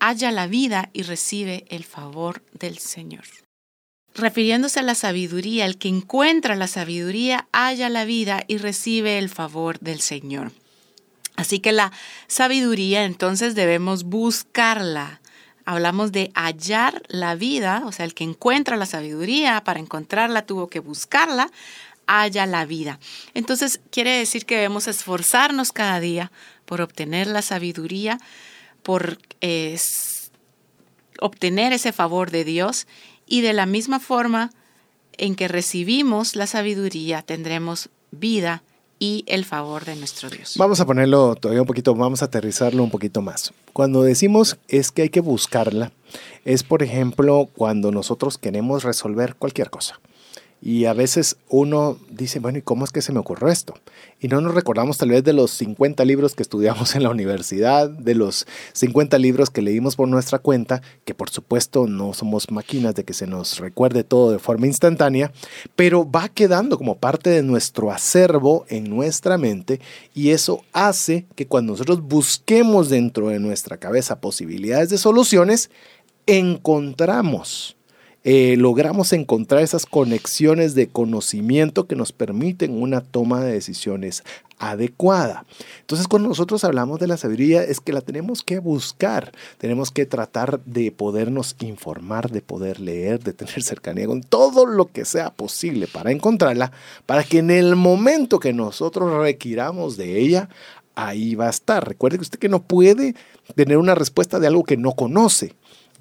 halla la vida y recibe el favor del Señor. Refiriéndose a la sabiduría, el que encuentra la sabiduría halla la vida y recibe el favor del Señor. Así que la sabiduría entonces debemos buscarla. Hablamos de hallar la vida, o sea, el que encuentra la sabiduría, para encontrarla tuvo que buscarla, halla la vida. Entonces quiere decir que debemos esforzarnos cada día por obtener la sabiduría, por obtener ese favor de Dios y de la misma forma en que recibimos la sabiduría tendremos vida y el favor de nuestro Dios. Vamos a ponerlo todavía un poquito, vamos a aterrizarlo un poquito más. Cuando decimos es que hay que buscarla, es por ejemplo cuando nosotros queremos resolver cualquier cosa. Y a veces uno dice, bueno, ¿y cómo es que se me ocurrió esto? Y no nos recordamos tal vez de los 50 libros que estudiamos en la universidad, de los 50 libros que leímos por nuestra cuenta, que por supuesto no somos máquinas de que se nos recuerde todo de forma instantánea, pero va quedando como parte de nuestro acervo en nuestra mente y eso hace que cuando nosotros busquemos dentro de nuestra cabeza posibilidades de soluciones, encontramos eh, logramos encontrar esas conexiones de conocimiento que nos permiten una toma de decisiones adecuada. Entonces, cuando nosotros hablamos de la sabiduría, es que la tenemos que buscar, tenemos que tratar de podernos informar, de poder leer, de tener cercanía con todo lo que sea posible para encontrarla, para que en el momento que nosotros requiramos de ella, ahí va a estar. Recuerde que usted que no puede tener una respuesta de algo que no conoce.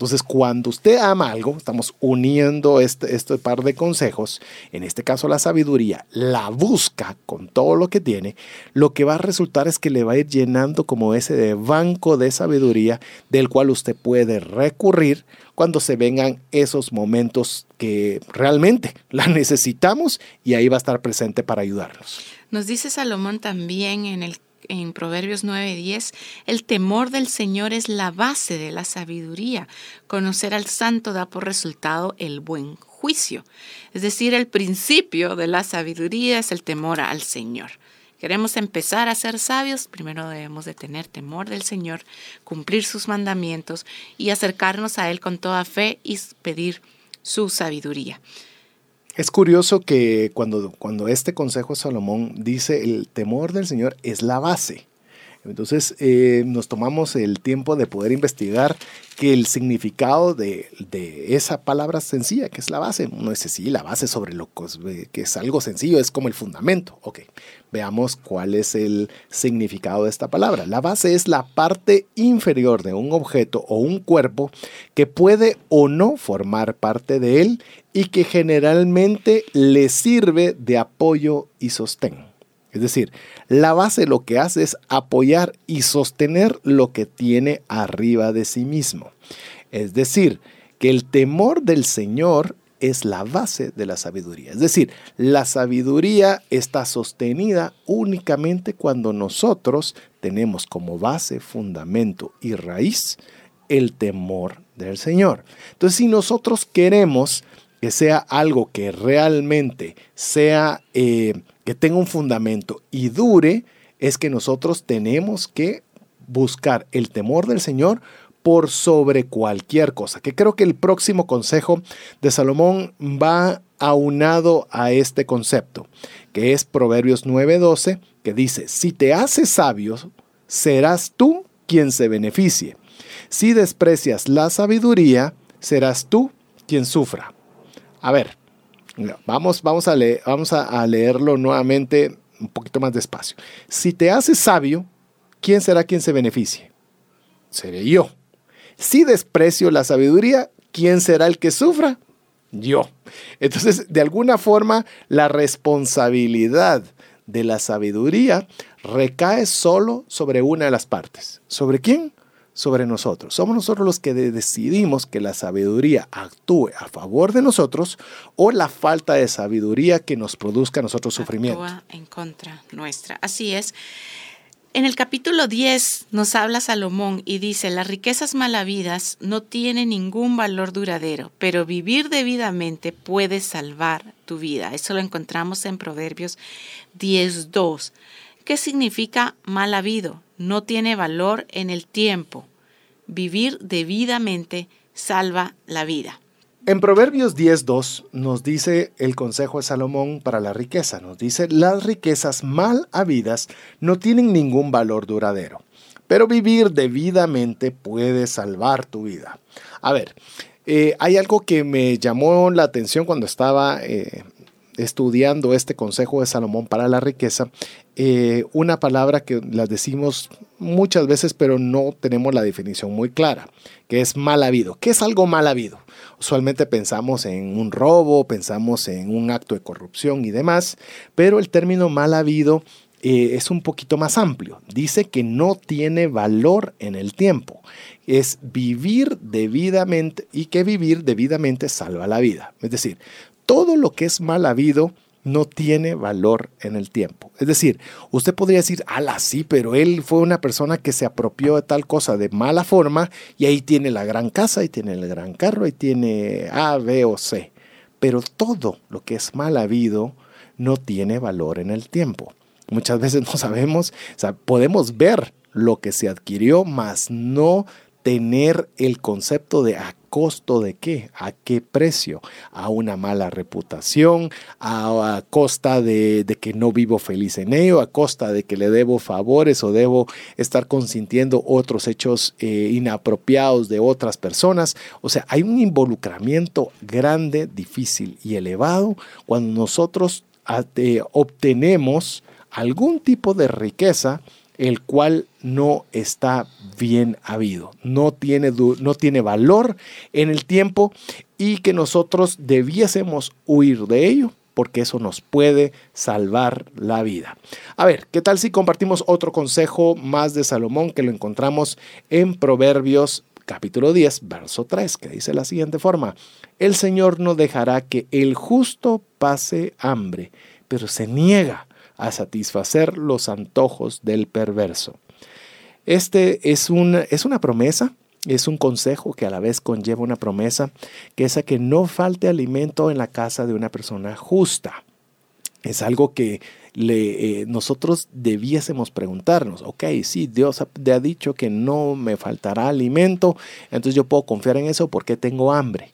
Entonces, cuando usted ama algo, estamos uniendo este, este par de consejos, en este caso la sabiduría, la busca con todo lo que tiene, lo que va a resultar es que le va a ir llenando como ese banco de sabiduría del cual usted puede recurrir cuando se vengan esos momentos que realmente la necesitamos y ahí va a estar presente para ayudarnos. Nos dice Salomón también en el en Proverbios 9:10, el temor del Señor es la base de la sabiduría. Conocer al santo da por resultado el buen juicio. Es decir, el principio de la sabiduría es el temor al Señor. Queremos empezar a ser sabios, primero debemos de tener temor del Señor, cumplir sus mandamientos y acercarnos a Él con toda fe y pedir su sabiduría. Es curioso que cuando, cuando este consejo de Salomón dice el temor del Señor es la base. Entonces eh, nos tomamos el tiempo de poder investigar que el significado de, esa palabra sencilla, que es la base, no es así, la base sobre lo que es algo sencillo, es como el fundamento. Ok, veamos cuál es el significado de esta palabra. La base es la parte inferior de un objeto o un cuerpo que puede o no formar parte de él y que generalmente le sirve de apoyo y sostén. Es decir, la base lo que hace es apoyar y sostener lo que tiene arriba de sí mismo. Es decir, que el temor del Señor es la base de la sabiduría. Es decir, la sabiduría está sostenida únicamente cuando nosotros tenemos como base, fundamento y raíz el temor del Señor. Entonces, si nosotros queremos que sea algo que realmente sea eh, que tenga un fundamento y dure, es que nosotros tenemos que buscar el temor del Señor por sobre cualquier cosa. Que creo que el próximo consejo de Salomón va aunado a este concepto, que es Proverbios 9:12, que dice, si te haces sabio, serás tú quien se beneficie. Si desprecias la sabiduría, serás tú quien sufra. A ver, Vamos, vamos, a, leer, vamos a, leerlo nuevamente un poquito más despacio. Si te haces sabio, ¿quién será quien se beneficie? Seré yo. Si desprecio la sabiduría, ¿quién será el que sufra? Yo. Entonces, de alguna forma, la responsabilidad de la sabiduría recae solo sobre una de las partes. ¿Sobre quién? Sobre nosotros. Somos nosotros los que decidimos que la sabiduría actúe a favor de nosotros o la falta de sabiduría que nos produzca a nosotros sufrimiento. Actúa en contra nuestra. Así es. En el capítulo 10 nos habla Salomón y dice, las riquezas malavidas no tienen ningún valor duradero, pero vivir debidamente puede salvar tu vida. Eso lo encontramos en Proverbios 10.2. ¿Qué significa mal habido? No tiene valor en el tiempo. Vivir debidamente salva la vida. En Proverbios 10.2 nos dice el consejo de Salomón para la riqueza. Nos dice, las riquezas mal habidas no tienen ningún valor duradero, pero vivir debidamente puede salvar tu vida. A ver, eh, hay algo que me llamó la atención cuando estaba eh, estudiando este consejo de Salomón para la riqueza, eh, una palabra que la decimos muchas veces, pero no tenemos la definición muy clara, que es mal habido. ¿Qué es algo mal habido? Usualmente pensamos en un robo, pensamos en un acto de corrupción y demás, pero el término mal habido eh, es un poquito más amplio. Dice que no tiene valor en el tiempo. Es vivir debidamente y que vivir debidamente salva la vida. Es decir, todo lo que es mal habido no tiene valor en el tiempo. Es decir, usted podría decir, ala, sí, pero él fue una persona que se apropió de tal cosa de mala forma y ahí tiene la gran casa, y tiene el gran carro, y tiene A, B o C. Pero todo lo que es mal habido no tiene valor en el tiempo. Muchas veces no sabemos, o sea, podemos ver lo que se adquirió, mas no tener el concepto de a costo de qué, a qué precio, a una mala reputación, a, costa de, que no vivo feliz en ello, a costa de que le debo favores o debo estar consintiendo otros hechos eh, inapropiados de otras personas. O sea, hay un involucramiento grande, difícil y elevado cuando nosotros obtenemos algún tipo de riqueza el cual no está bien habido, no tiene, no tiene valor en el tiempo y que nosotros debiésemos huir de ello porque eso nos puede salvar la vida. A ver, ¿qué tal si compartimos otro consejo más de Salomón que lo encontramos en Proverbios capítulo 10, verso 3, que dice la siguiente forma, el Señor no dejará que el justo pase hambre, pero se niega a satisfacer los antojos del perverso. Este es una, es una promesa, es un consejo que a la vez conlleva una promesa, que es a que no falte alimento en la casa de una persona justa. Es algo que eh, nosotros debiésemos preguntarnos, ok, sí, Dios ha, ha dicho que no me faltará alimento, entonces yo puedo confiar en eso porque tengo hambre.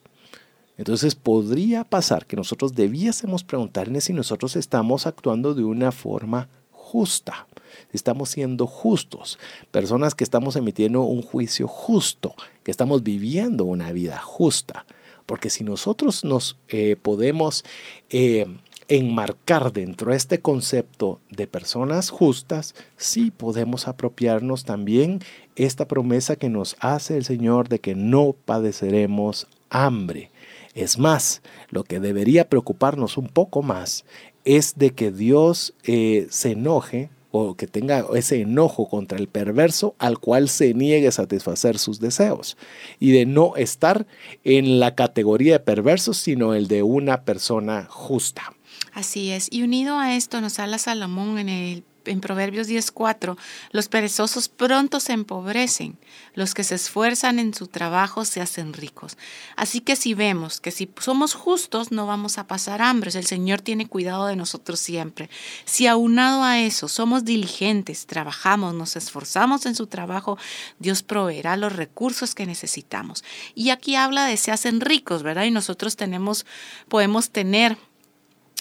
Entonces podría pasar que nosotros debiésemos preguntarnos si nosotros estamos actuando de una forma justa, estamos siendo justos, personas que estamos emitiendo un juicio justo, que estamos viviendo una vida justa. Porque si nosotros nos eh, podemos eh, enmarcar dentro de este concepto de personas justas, sí podemos apropiarnos también esta promesa que nos hace el Señor de que no padeceremos hambre. Es más, lo que debería preocuparnos un poco más es de que Dios eh, se enoje o que tenga ese enojo contra el perverso al cual se niegue a satisfacer sus deseos y de no estar en la categoría de perversos, sino el de una persona justa. Así es. Y unido a esto nos habla Salomón en el en Proverbios 10:4, los perezosos pronto se empobrecen, los que se esfuerzan en su trabajo se hacen ricos. Así que si vemos que si somos justos no vamos a pasar hambre, el Señor tiene cuidado de nosotros siempre. Si aunado a eso somos diligentes, trabajamos, nos esforzamos en su trabajo, Dios proveerá los recursos que necesitamos. Y aquí habla de se hacen ricos, ¿verdad? Y nosotros tenemos, podemos tener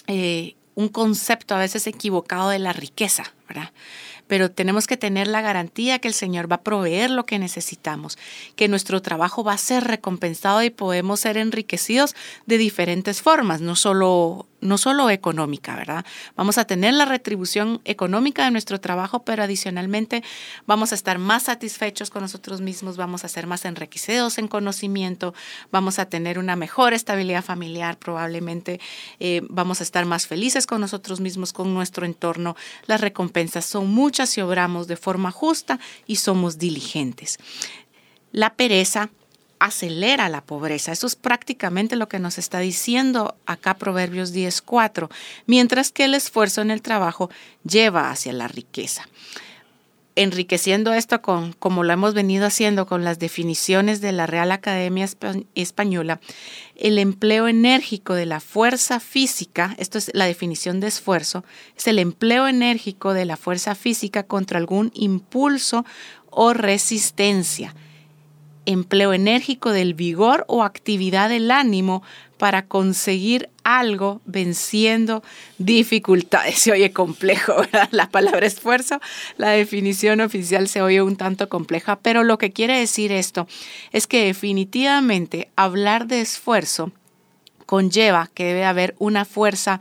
eh, un concepto a veces equivocado de la riqueza, ¿verdad? pero tenemos que tener la garantía que el Señor va a proveer lo que necesitamos, que nuestro trabajo va a ser recompensado y podemos ser enriquecidos de diferentes formas, no solo no solo económica, ¿verdad? Vamos a tener la retribución económica de nuestro trabajo, pero adicionalmente vamos a estar más satisfechos con nosotros mismos, vamos a ser más enriquecidos en conocimiento, vamos a tener una mejor estabilidad familiar, probablemente eh, vamos a estar más felices con nosotros mismos, con nuestro entorno. Las recompensas son muchas si obramos de forma justa y somos diligentes. La pereza acelera la pobreza. Eso es prácticamente lo que nos está diciendo acá Proverbios 10.4, mientras que el esfuerzo en el trabajo lleva hacia la riqueza enriqueciendo esto con, como lo hemos venido haciendo con las definiciones de la Real Academia Española, el empleo enérgico de la fuerza física, esto es la definición de esfuerzo, es el empleo enérgico de la fuerza física contra algún impulso o resistencia empleo enérgico del vigor o actividad del ánimo para conseguir algo venciendo dificultades. Se oye complejo, ¿verdad? La palabra esfuerzo, la definición oficial se oye un tanto compleja, pero lo que quiere decir esto es que definitivamente hablar de esfuerzo conlleva que debe haber una fuerza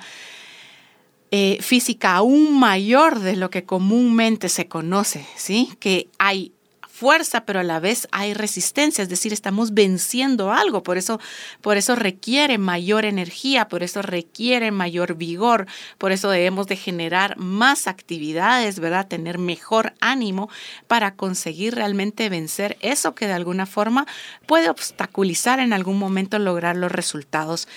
eh, física aún mayor de lo que comúnmente se conoce, ¿sí? Que hay fuerza, pero a la vez hay resistencia, es decir, estamos venciendo algo, por eso, por eso requiere mayor energía, por eso requiere mayor vigor, por eso debemos de generar más actividades, ¿verdad? Tener mejor ánimo para conseguir realmente vencer eso que de alguna forma puede obstaculizar en algún momento lograr los resultados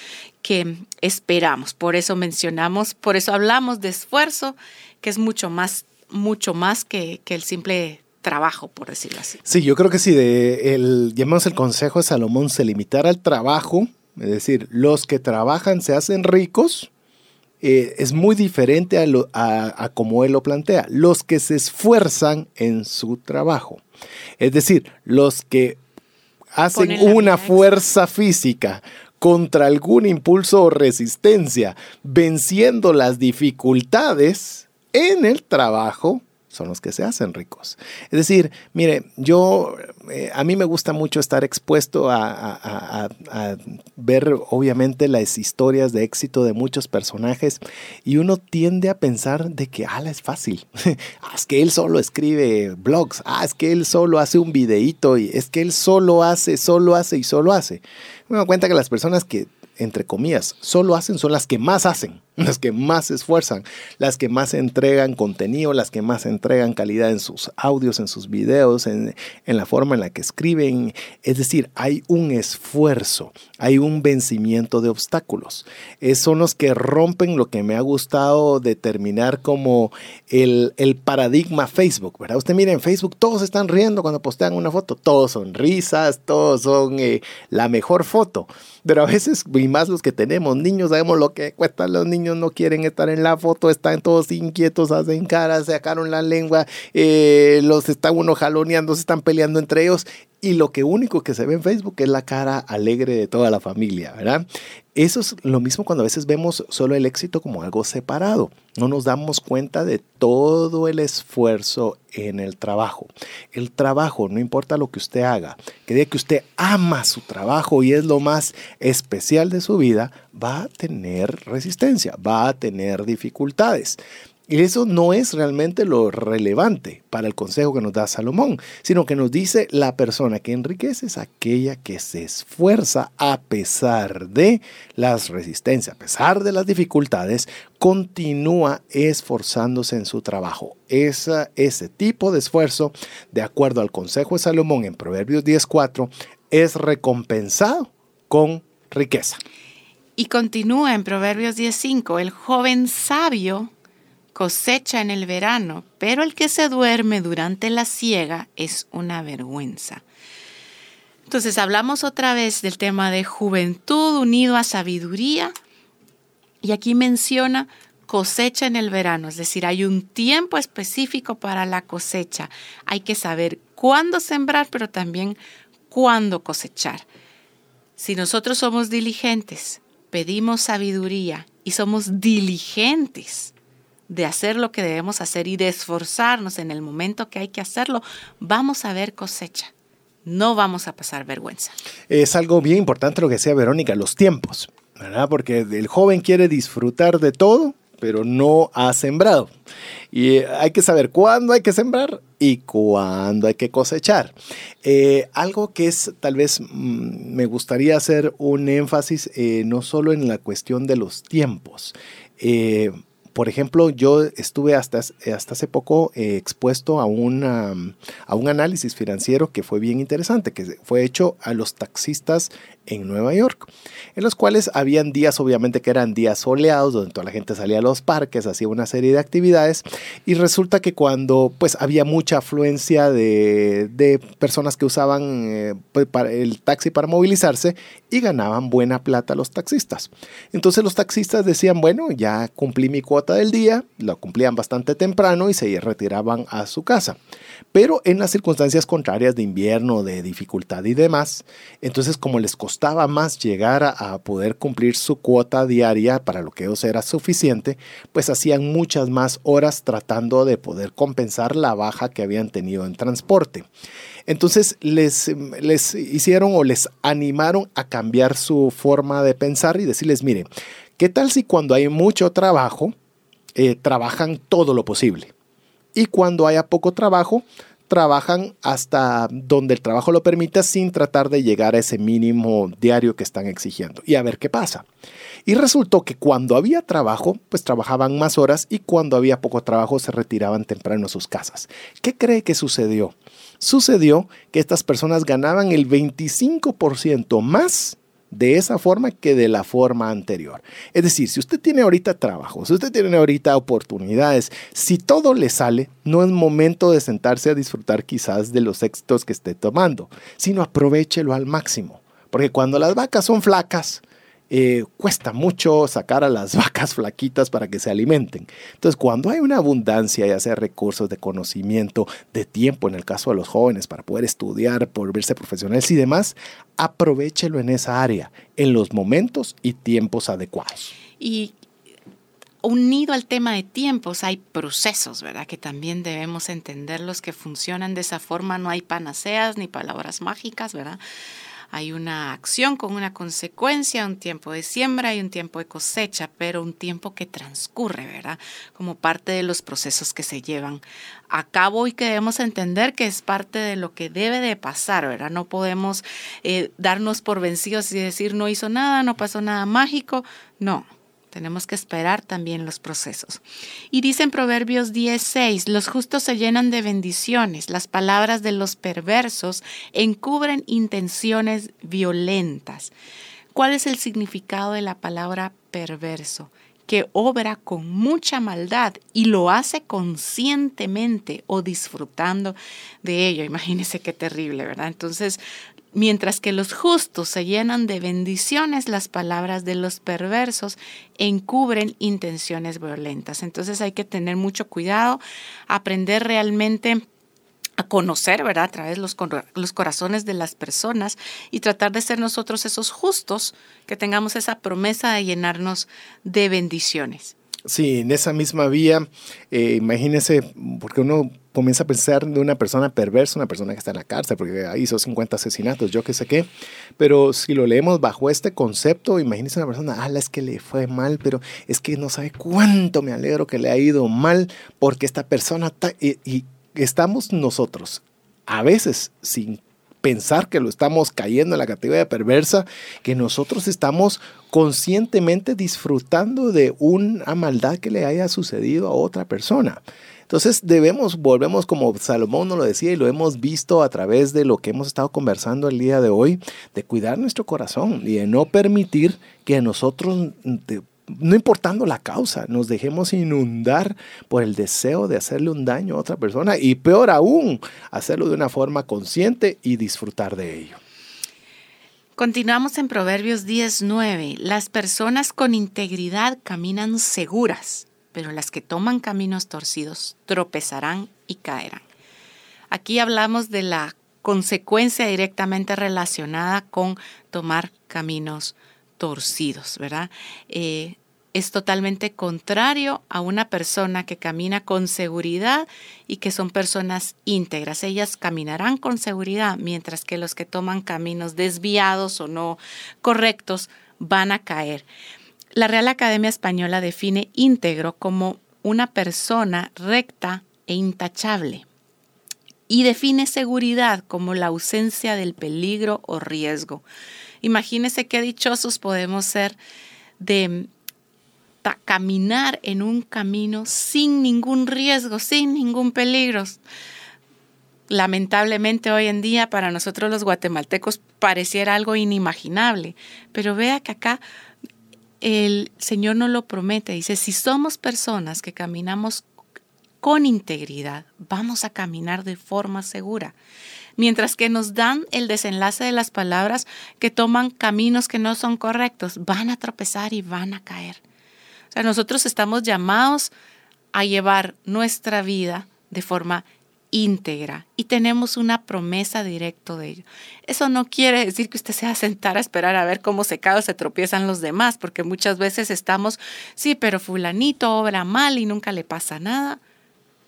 que esperamos. Por eso mencionamos, por eso hablamos de esfuerzo, que es mucho más, mucho más que, que el simple trabajo, por decirlo así. Sí, yo creo que si de el, llamamos el consejo de Salomón, se limitara al trabajo, es decir, los que trabajan se hacen ricos, eh, es muy diferente a, lo, a, como él lo plantea. Los que se esfuerzan en su trabajo, es decir, los que hacen una fuerza física contra algún impulso o resistencia, venciendo las dificultades en el trabajo, son los que se hacen ricos. Es decir, mire, yo, eh, a mí me gusta mucho estar expuesto a, ver obviamente las historias de éxito de muchos personajes y uno tiende a pensar de que, ala, es fácil. Ah, es que él solo escribe blogs, ah, es que él solo hace un videíto y es que él solo hace, solo hace y solo hace. Me doy cuenta que las personas que entre comillas, solo hacen son las que más hacen, las que más se esfuerzan, las que más entregan contenido, las que más entregan calidad en sus audios, en sus videos, en, la forma en la que escriben. Es decir, hay un esfuerzo, hay un vencimiento de obstáculos. son los que rompen lo que me ha gustado determinar como el, paradigma Facebook, ¿verdad? Usted mire en Facebook, todos están riendo cuando postean una foto, todos son risas, todos son eh, la mejor foto. Pero a veces, y más los que tenemos niños, sabemos lo que cuesta. Los niños no quieren estar en la foto, están todos inquietos, hacen caras, sacaron la lengua, eh, los están uno jaloneando, se están peleando entre ellos y lo que único que se ve en Facebook es la cara alegre de toda la familia, ¿verdad? Eso es lo mismo cuando a veces vemos solo el éxito como algo separado. No nos damos cuenta de todo el esfuerzo en el trabajo. El trabajo, no importa lo que usted haga, que diga que usted ama su trabajo y es lo más especial de su vida, va a tener resistencia, va a tener dificultades. Y eso no es realmente lo relevante para el consejo que nos da Salomón, sino que nos dice la persona que enriquece es aquella que se esfuerza a pesar de las resistencias, a pesar de las dificultades, continúa esforzándose en su trabajo. Esa, ese tipo de esfuerzo, de acuerdo al consejo de Salomón en Proverbios 10.4, es recompensado con riqueza. Y continúa en Proverbios 10.5, el joven sabio cosecha en el verano, pero el que se duerme durante la siega es una vergüenza. Entonces hablamos otra vez del tema de juventud unido a sabiduría y aquí menciona cosecha en el verano, es decir, hay un tiempo específico para la cosecha. Hay que saber cuándo sembrar, pero también cuándo cosechar. Si nosotros somos diligentes, pedimos sabiduría y somos diligentes de hacer lo que debemos hacer y de esforzarnos en el momento que hay que hacerlo, vamos a ver cosecha. No vamos a pasar vergüenza. Es algo bien importante lo que decía Verónica, los tiempos, ¿verdad? Porque el joven quiere disfrutar de todo, pero no ha sembrado. Y hay que saber cuándo hay que sembrar y cuándo hay que cosechar. Eh, algo que es, tal vez mm, me gustaría hacer un énfasis eh, no solo en la cuestión de los tiempos. Eh, por ejemplo, yo estuve hasta, hasta hace poco eh, expuesto a, una, a un análisis financiero que fue bien interesante, que fue hecho a los taxistas en Nueva York, en los cuales habían días, obviamente que eran días soleados, donde toda la gente salía a los parques, hacía una serie de actividades, y resulta que cuando pues había mucha afluencia de, de personas que usaban eh, pues, el taxi para movilizarse y ganaban buena plata los taxistas. Entonces los taxistas decían, bueno, ya cumplí mi cuota del día, lo cumplían bastante temprano y se retiraban a su casa. Pero en las circunstancias contrarias de invierno, de dificultad y demás, entonces como les costaba más llegar a, poder cumplir su cuota diaria para lo que ellos era suficiente, pues hacían muchas más horas tratando de poder compensar la baja que habían tenido en transporte. Entonces les, les hicieron o les animaron a cambiar su forma de pensar y decirles, mire, ¿qué tal si cuando hay mucho trabajo, eh, trabajan todo lo posible? y cuando haya poco trabajo, trabajan hasta donde el trabajo lo permita sin tratar de llegar a ese mínimo diario que están exigiendo y a ver qué pasa. Y resultó que cuando había trabajo, pues trabajaban más horas y cuando había poco trabajo se retiraban temprano a sus casas. ¿Qué cree que sucedió? Sucedió que estas personas ganaban el 25% más de esa forma que de la forma anterior. Es decir, si usted tiene ahorita trabajo, si usted tiene ahorita oportunidades, si todo le sale, no es momento de sentarse a disfrutar quizás de los éxitos que esté tomando, sino aprovechelo al máximo. Porque cuando las vacas son flacas, eh, cuesta mucho sacar a las vacas flaquitas para que se alimenten. Entonces, cuando hay una abundancia, ya sea recursos de conocimiento, de tiempo, en el caso de los jóvenes, para poder estudiar, por verse profesionales y demás, aprovechelo en esa área, en los momentos y tiempos adecuados. Y unido al tema de tiempos hay procesos, ¿verdad? Que también debemos entenderlos que funcionan de esa forma. No hay panaceas ni palabras mágicas, ¿verdad? Hay una acción con una consecuencia, un tiempo de siembra y un tiempo de cosecha, pero un tiempo que transcurre, ¿verdad? Como parte de los procesos que se llevan a cabo y que debemos entender que es parte de lo que debe de pasar, ¿verdad? No podemos eh, darnos por vencidos y decir no hizo nada, no pasó nada mágico. No, tenemos que esperar también los procesos. Y dice en Proverbios 16, los justos se llenan de bendiciones, las palabras de los perversos encubren intenciones violentas. ¿Cuál es el significado de la palabra perverso? que obra con mucha maldad y lo hace conscientemente o disfrutando de ello. Imagínense qué terrible, ¿verdad? Entonces, Mientras que los justos se llenan de bendiciones, las palabras de los perversos encubren intenciones violentas. Entonces hay que tener mucho cuidado, aprender realmente a conocer, ¿verdad? A través de los, los corazones de las personas y tratar de ser nosotros esos justos que tengamos esa promesa de llenarnos de bendiciones. Sí, en esa misma vía, eh, imagínese, porque uno comienza a pensar de una persona perversa, una persona que está en la cárcel, porque hizo 50 asesinatos, yo qué sé qué, pero si lo leemos bajo este concepto, imagínese una persona, ah, es que le fue mal, pero es que no sabe cuánto me alegro que le ha ido mal, porque esta persona, y, y estamos nosotros, a veces sin pensar que lo estamos cayendo en la categoría perversa, que nosotros estamos conscientemente disfrutando de una maldad que le haya sucedido a otra persona. Entonces debemos, volvemos como Salomón nos lo decía y lo hemos visto a través de lo que hemos estado conversando el día de hoy, de cuidar nuestro corazón y de no permitir que nosotros no importando la causa, nos dejemos inundar por el deseo de hacerle un daño a otra persona y peor aún, hacerlo de una forma consciente y disfrutar de ello. Continuamos en Proverbios 19. Las personas con integridad caminan seguras, pero las que toman caminos torcidos tropezarán y caerán. Aquí hablamos de la consecuencia directamente relacionada con tomar caminos torcidos, ¿verdad? Eh, es totalmente contrario a una persona que camina con seguridad y que son personas íntegras. Ellas caminarán con seguridad, mientras que los que toman caminos desviados o no correctos van a caer. La Real Academia Española define íntegro como una persona recta e intachable y define seguridad como la ausencia del peligro o riesgo. Imagínese qué dichosos podemos ser de caminar en un camino sin ningún riesgo, sin ningún peligro. Lamentablemente hoy en día para nosotros los guatemaltecos pareciera algo inimaginable, pero vea que acá el Señor nos lo promete, dice, si somos personas que caminamos con integridad, vamos a caminar de forma segura. Mientras que nos dan el desenlace de las palabras que toman caminos que no son correctos, van a tropezar y van a caer. O sea, nosotros estamos llamados a llevar nuestra vida de forma íntegra y tenemos una promesa directa de ello. Eso no quiere decir que usted se va a sentar a esperar a ver cómo se cae o se tropiezan los demás, porque muchas veces estamos, sí, pero fulanito obra mal y nunca le pasa nada.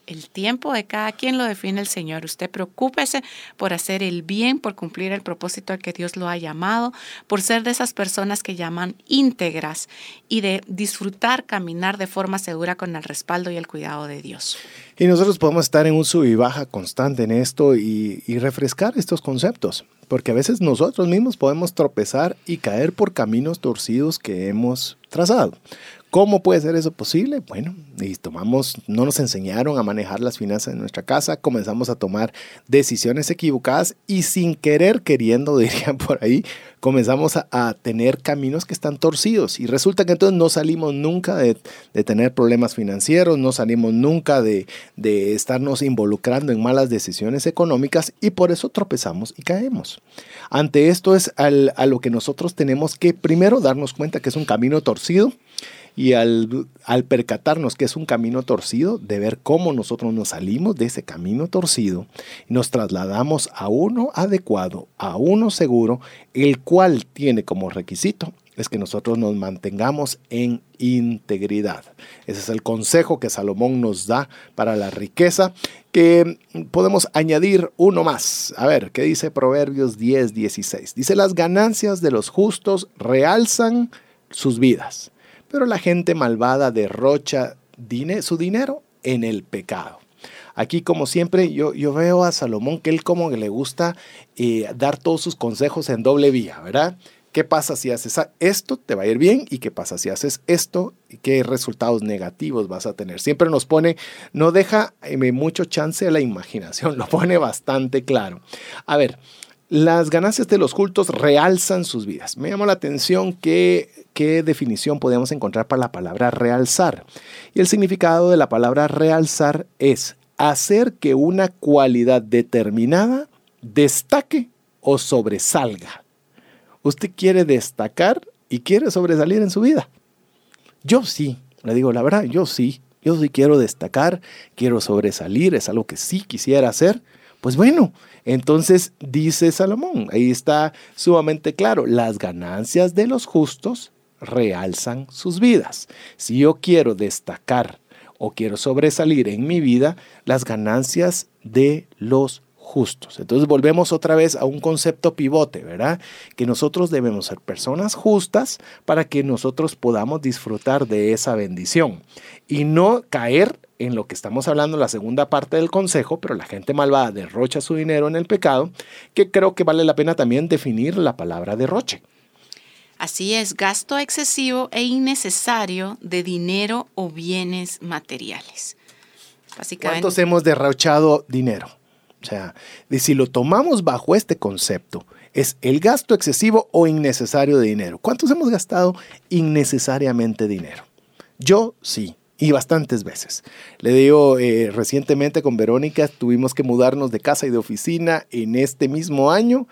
El tiempo de cada quien lo define el Señor. Usted preocúpese por hacer el bien, por cumplir el propósito al que Dios lo ha llamado, por ser de esas personas que llaman íntegras y de disfrutar caminar de forma segura con el respaldo y el cuidado de Dios. Y nosotros podemos estar en un sub y baja constante en esto y, y refrescar estos conceptos, porque a veces nosotros mismos podemos tropezar y caer por caminos torcidos que hemos trazado. ¿Cómo puede ser eso posible? Bueno, y tomamos, no nos enseñaron a manejar las finanzas de nuestra casa, comenzamos a tomar decisiones equivocadas y sin querer, queriendo, dirían por ahí, comenzamos a, tener caminos que están torcidos. Y resulta que entonces no salimos nunca de, tener problemas financieros, no salimos nunca de, estarnos involucrando en malas decisiones económicas y por eso tropezamos y caemos. Ante esto es a lo que nosotros tenemos que primero darnos cuenta que es un camino torcido y al, percatarnos que es un camino torcido, de ver cómo nosotros nos salimos de ese camino torcido, nos trasladamos a uno adecuado, a uno seguro, el cual tiene como requisito es que nosotros nos mantengamos en integridad. Ese es el consejo que Salomón nos da para la riqueza, que podemos añadir uno más. A ver, ¿qué dice Proverbios 10, 16? Dice, las ganancias de los justos realzan sus vidas, pero la gente malvada derrocha su dinero en el pecado. Aquí, como siempre, yo, veo a Salomón que él como que le gusta eh, dar todos sus consejos en doble vía, ¿verdad? ¿Qué pasa si haces esto? Te va a ir bien. ¿Y qué pasa si haces esto? ¿Qué resultados negativos vas a tener? Siempre nos pone, no deja eh, mucho chance a la imaginación, lo pone bastante claro. A ver, las ganancias de los cultos realzan sus vidas. Me llamó la atención qué definición podemos encontrar para la palabra realzar. Y el significado de la palabra realzar es hacer que una cualidad determinada destaque o sobresalga. Usted quiere destacar y quiere sobresalir en su vida. Yo sí, le digo la verdad, yo sí. Yo sí quiero destacar, quiero sobresalir, es algo que sí quisiera hacer. Pues bueno, entonces dice Salomón, ahí está sumamente claro, las ganancias de los justos realzan sus vidas. Si yo quiero destacar o quiero sobresalir en mi vida, las ganancias de los justos. Entonces volvemos otra vez a un concepto pivote, ¿verdad? Que nosotros debemos ser personas justas para que nosotros podamos disfrutar de esa bendición y no caer en lo que estamos hablando, la segunda parte del consejo, pero la gente malvada derrocha su dinero en el pecado, que creo que vale la pena también definir la palabra derroche. Así es, gasto excesivo e innecesario de dinero o bienes materiales. Básicamente. ¿Cuántos hemos derrochado dinero? O sea, si lo tomamos bajo este concepto, es el gasto excesivo o innecesario de dinero. ¿Cuántos hemos gastado innecesariamente dinero? Yo sí, y bastantes veces. Le digo, eh, recientemente con Verónica tuvimos que mudarnos de casa y de oficina en este mismo año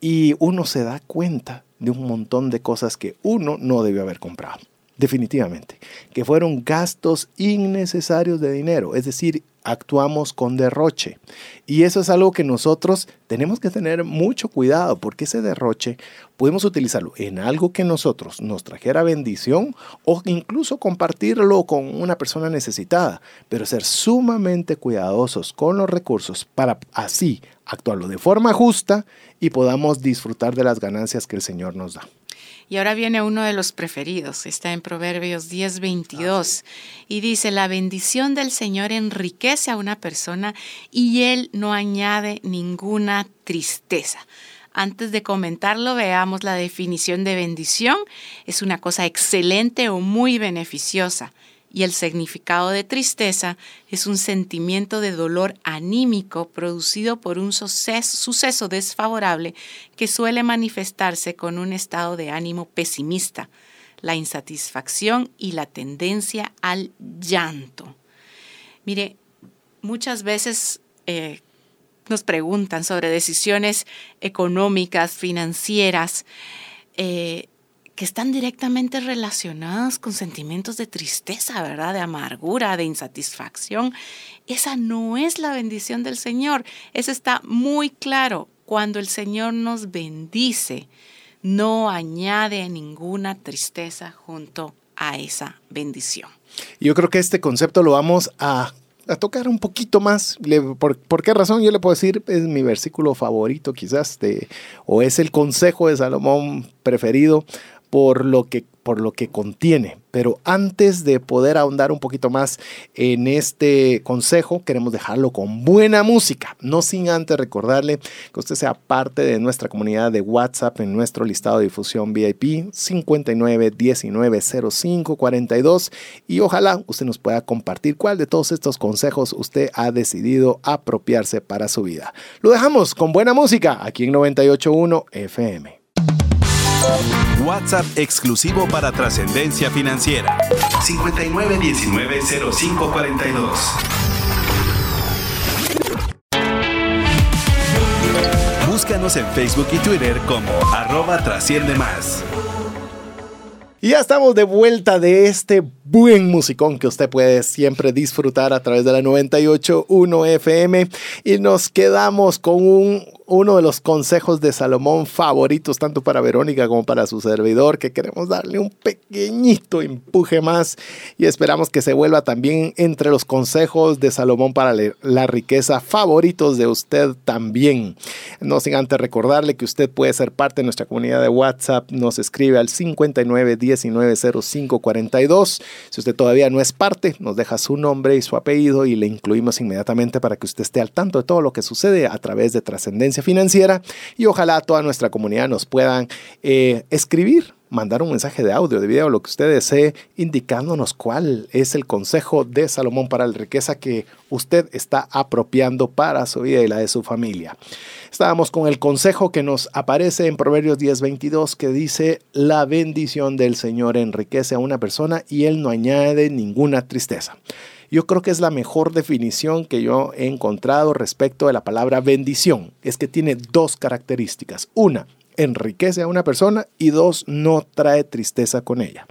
y uno se da cuenta de un montón de cosas que uno no debió haber comprado. Definitivamente. Que fueron gastos innecesarios de dinero. Es decir, actuamos con derroche. Y eso es algo que nosotros tenemos que tener mucho cuidado porque ese derroche podemos utilizarlo en algo que nosotros nos trajera bendición o incluso compartirlo con una persona necesitada, pero ser sumamente cuidadosos con los recursos para así actuarlo de forma justa y podamos disfrutar de las ganancias que el Señor nos da. Y ahora viene uno de los preferidos, está en Proverbios 10, 22, y dice, la bendición del Señor enriquece a una persona y Él no añade ninguna tristeza. Antes de comentarlo, veamos la definición de bendición. Es una cosa excelente o muy beneficiosa y el significado de tristeza es un sentimiento de dolor anímico producido por un suceso, desfavorable que suele manifestarse con un estado de ánimo pesimista, la insatisfacción y la tendencia al llanto. Mire, muchas veces eh, nos preguntan sobre decisiones económicas, financieras. Eh, que están directamente relacionadas con sentimientos de tristeza, ¿verdad? De amargura, de insatisfacción. Esa no es la bendición del Señor. Eso está muy claro. Cuando el Señor nos bendice, no añade ninguna tristeza junto a esa bendición. Yo creo que este concepto lo vamos a tocar un poquito más. ¿Por, qué razón? Yo le puedo decir, es mi versículo favorito quizás, de, o es el consejo de Salomón preferido por lo que por lo que contiene. Pero antes de poder ahondar un poquito más en este consejo, queremos dejarlo con buena música. No sin antes recordarle que usted sea parte de nuestra comunidad de WhatsApp en nuestro listado de difusión VIP 59190542 y ojalá usted nos pueda compartir cuál de todos estos consejos usted ha decidido apropiarse para su vida. Lo dejamos con buena música aquí en 981 FM. WhatsApp exclusivo para trascendencia financiera. 59190542. Búscanos en Facebook y Twitter como arroba trasciende más. Y ya estamos de vuelta de este buen musicón que usted puede siempre disfrutar a través de la 98.1 FM y nos quedamos con un uno de los consejos de Salomón favoritos, tanto para Verónica como para su servidor, que queremos darle un pequeñito empuje más y esperamos que se vuelva también entre los consejos de Salomón para la riqueza favoritos de usted también. No sin antes recordarle que usted puede ser parte de nuestra comunidad de WhatsApp, nos escribe al 59 19 05 42. Si usted todavía no es parte, nos deja su nombre y su apellido y le incluimos inmediatamente para que usted esté al tanto de todo lo que sucede a través de Trascendencia financiera. Y ojalá toda nuestra comunidad nos puedan eh, escribir mandar un mensaje de audio, de video, lo que usted desee, indicándonos cuál es el consejo de Salomón para la riqueza que usted está apropiando para su vida y la de su familia. Estábamos con el consejo que nos aparece en Proverbios 10:22 que dice, la bendición del Señor enriquece a una persona y él no añade ninguna tristeza. Yo creo que es la mejor definición que yo he encontrado respecto de la palabra bendición. Es que tiene dos características. Una, enriquece a una persona y dos, no trae tristeza con ella.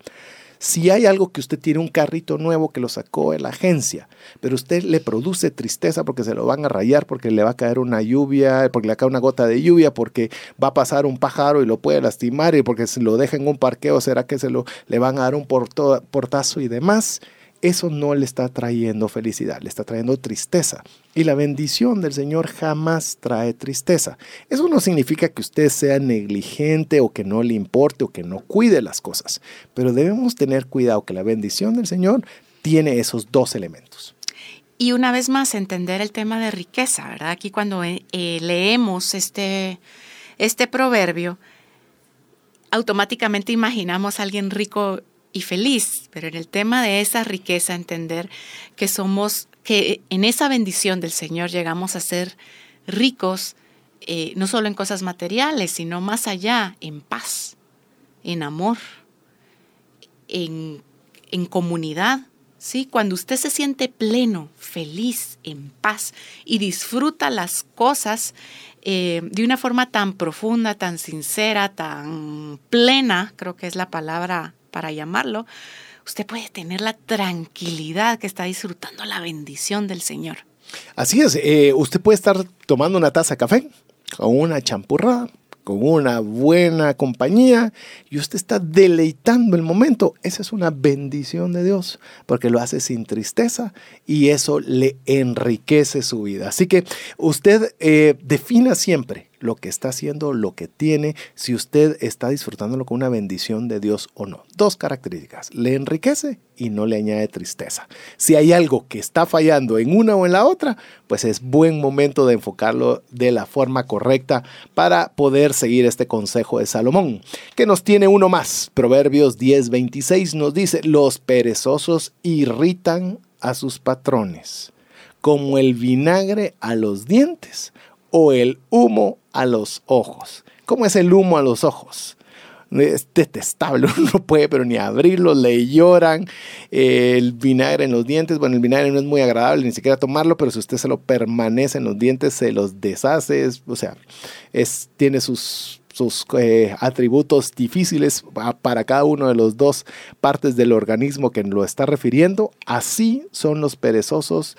Si hay algo que usted tiene un carrito nuevo que lo sacó de la agencia, pero usted le produce tristeza porque se lo van a rayar, porque le va a caer una lluvia, porque le cae una gota de lluvia, porque va a pasar un pájaro y lo puede lastimar y porque si lo deja en un parqueo será que se lo le van a dar un portazo y demás eso no le está trayendo felicidad, le está trayendo tristeza. Y la bendición del Señor jamás trae tristeza. Eso no significa que usted sea negligente o que no le importe o que no cuide las cosas, pero debemos tener cuidado que la bendición del Señor tiene esos dos elementos. Y una vez más, entender el tema de riqueza, ¿verdad? Aquí cuando eh, eh, leemos este, este proverbio, automáticamente imaginamos a alguien rico y feliz, pero en el tema de esa riqueza entender que somos, que en esa bendición del Señor llegamos a ser ricos, eh, no solo en cosas materiales, sino más allá, en paz, en amor, en, en comunidad. ¿sí? Cuando usted se siente pleno, feliz, en paz y disfruta las cosas eh, de una forma tan profunda, tan sincera, tan plena, creo que es la palabra para llamarlo, usted puede tener la tranquilidad que está disfrutando la bendición del Señor. Así es, eh, usted puede estar tomando una taza de café con una champurrada, con una buena compañía y usted está deleitando el momento. Esa es una bendición de Dios porque lo hace sin tristeza y eso le enriquece su vida. Así que usted eh, defina siempre lo que está haciendo, lo que tiene, si usted está disfrutándolo con una bendición de Dios o no. Dos características, le enriquece y no le añade tristeza. Si hay algo que está fallando en una o en la otra, pues es buen momento de enfocarlo de la forma correcta para poder seguir este consejo de Salomón, que nos tiene uno más. Proverbios 10:26 nos dice, los perezosos irritan a sus patrones, como el vinagre a los dientes o el humo a los ojos. ¿Cómo es el humo a los ojos? Es detestable, uno no puede pero ni abrirlo, le lloran, el vinagre en los dientes, bueno, el vinagre no es muy agradable ni siquiera tomarlo, pero si usted se lo permanece en los dientes, se los deshace, o sea, es, tiene sus, sus eh, atributos difíciles para cada uno de los dos partes del organismo que lo está refiriendo. Así son los perezosos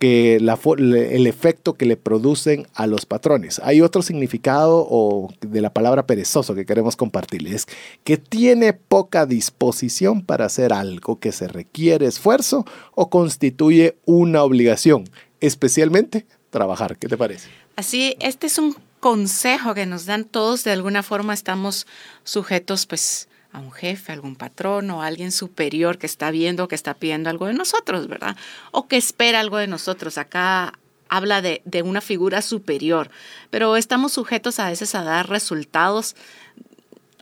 que el efecto que le producen a los patrones. Hay otro significado o de la palabra perezoso que queremos compartirles, que tiene poca disposición para hacer algo que se requiere esfuerzo o constituye una obligación, especialmente trabajar. ¿Qué te parece? Así, este es un consejo que nos dan todos, de alguna forma estamos sujetos pues a un jefe, a algún patrón o a alguien superior que está viendo, que está pidiendo algo de nosotros, ¿verdad? O que espera algo de nosotros. Acá habla de, de una figura superior, pero estamos sujetos a veces a dar resultados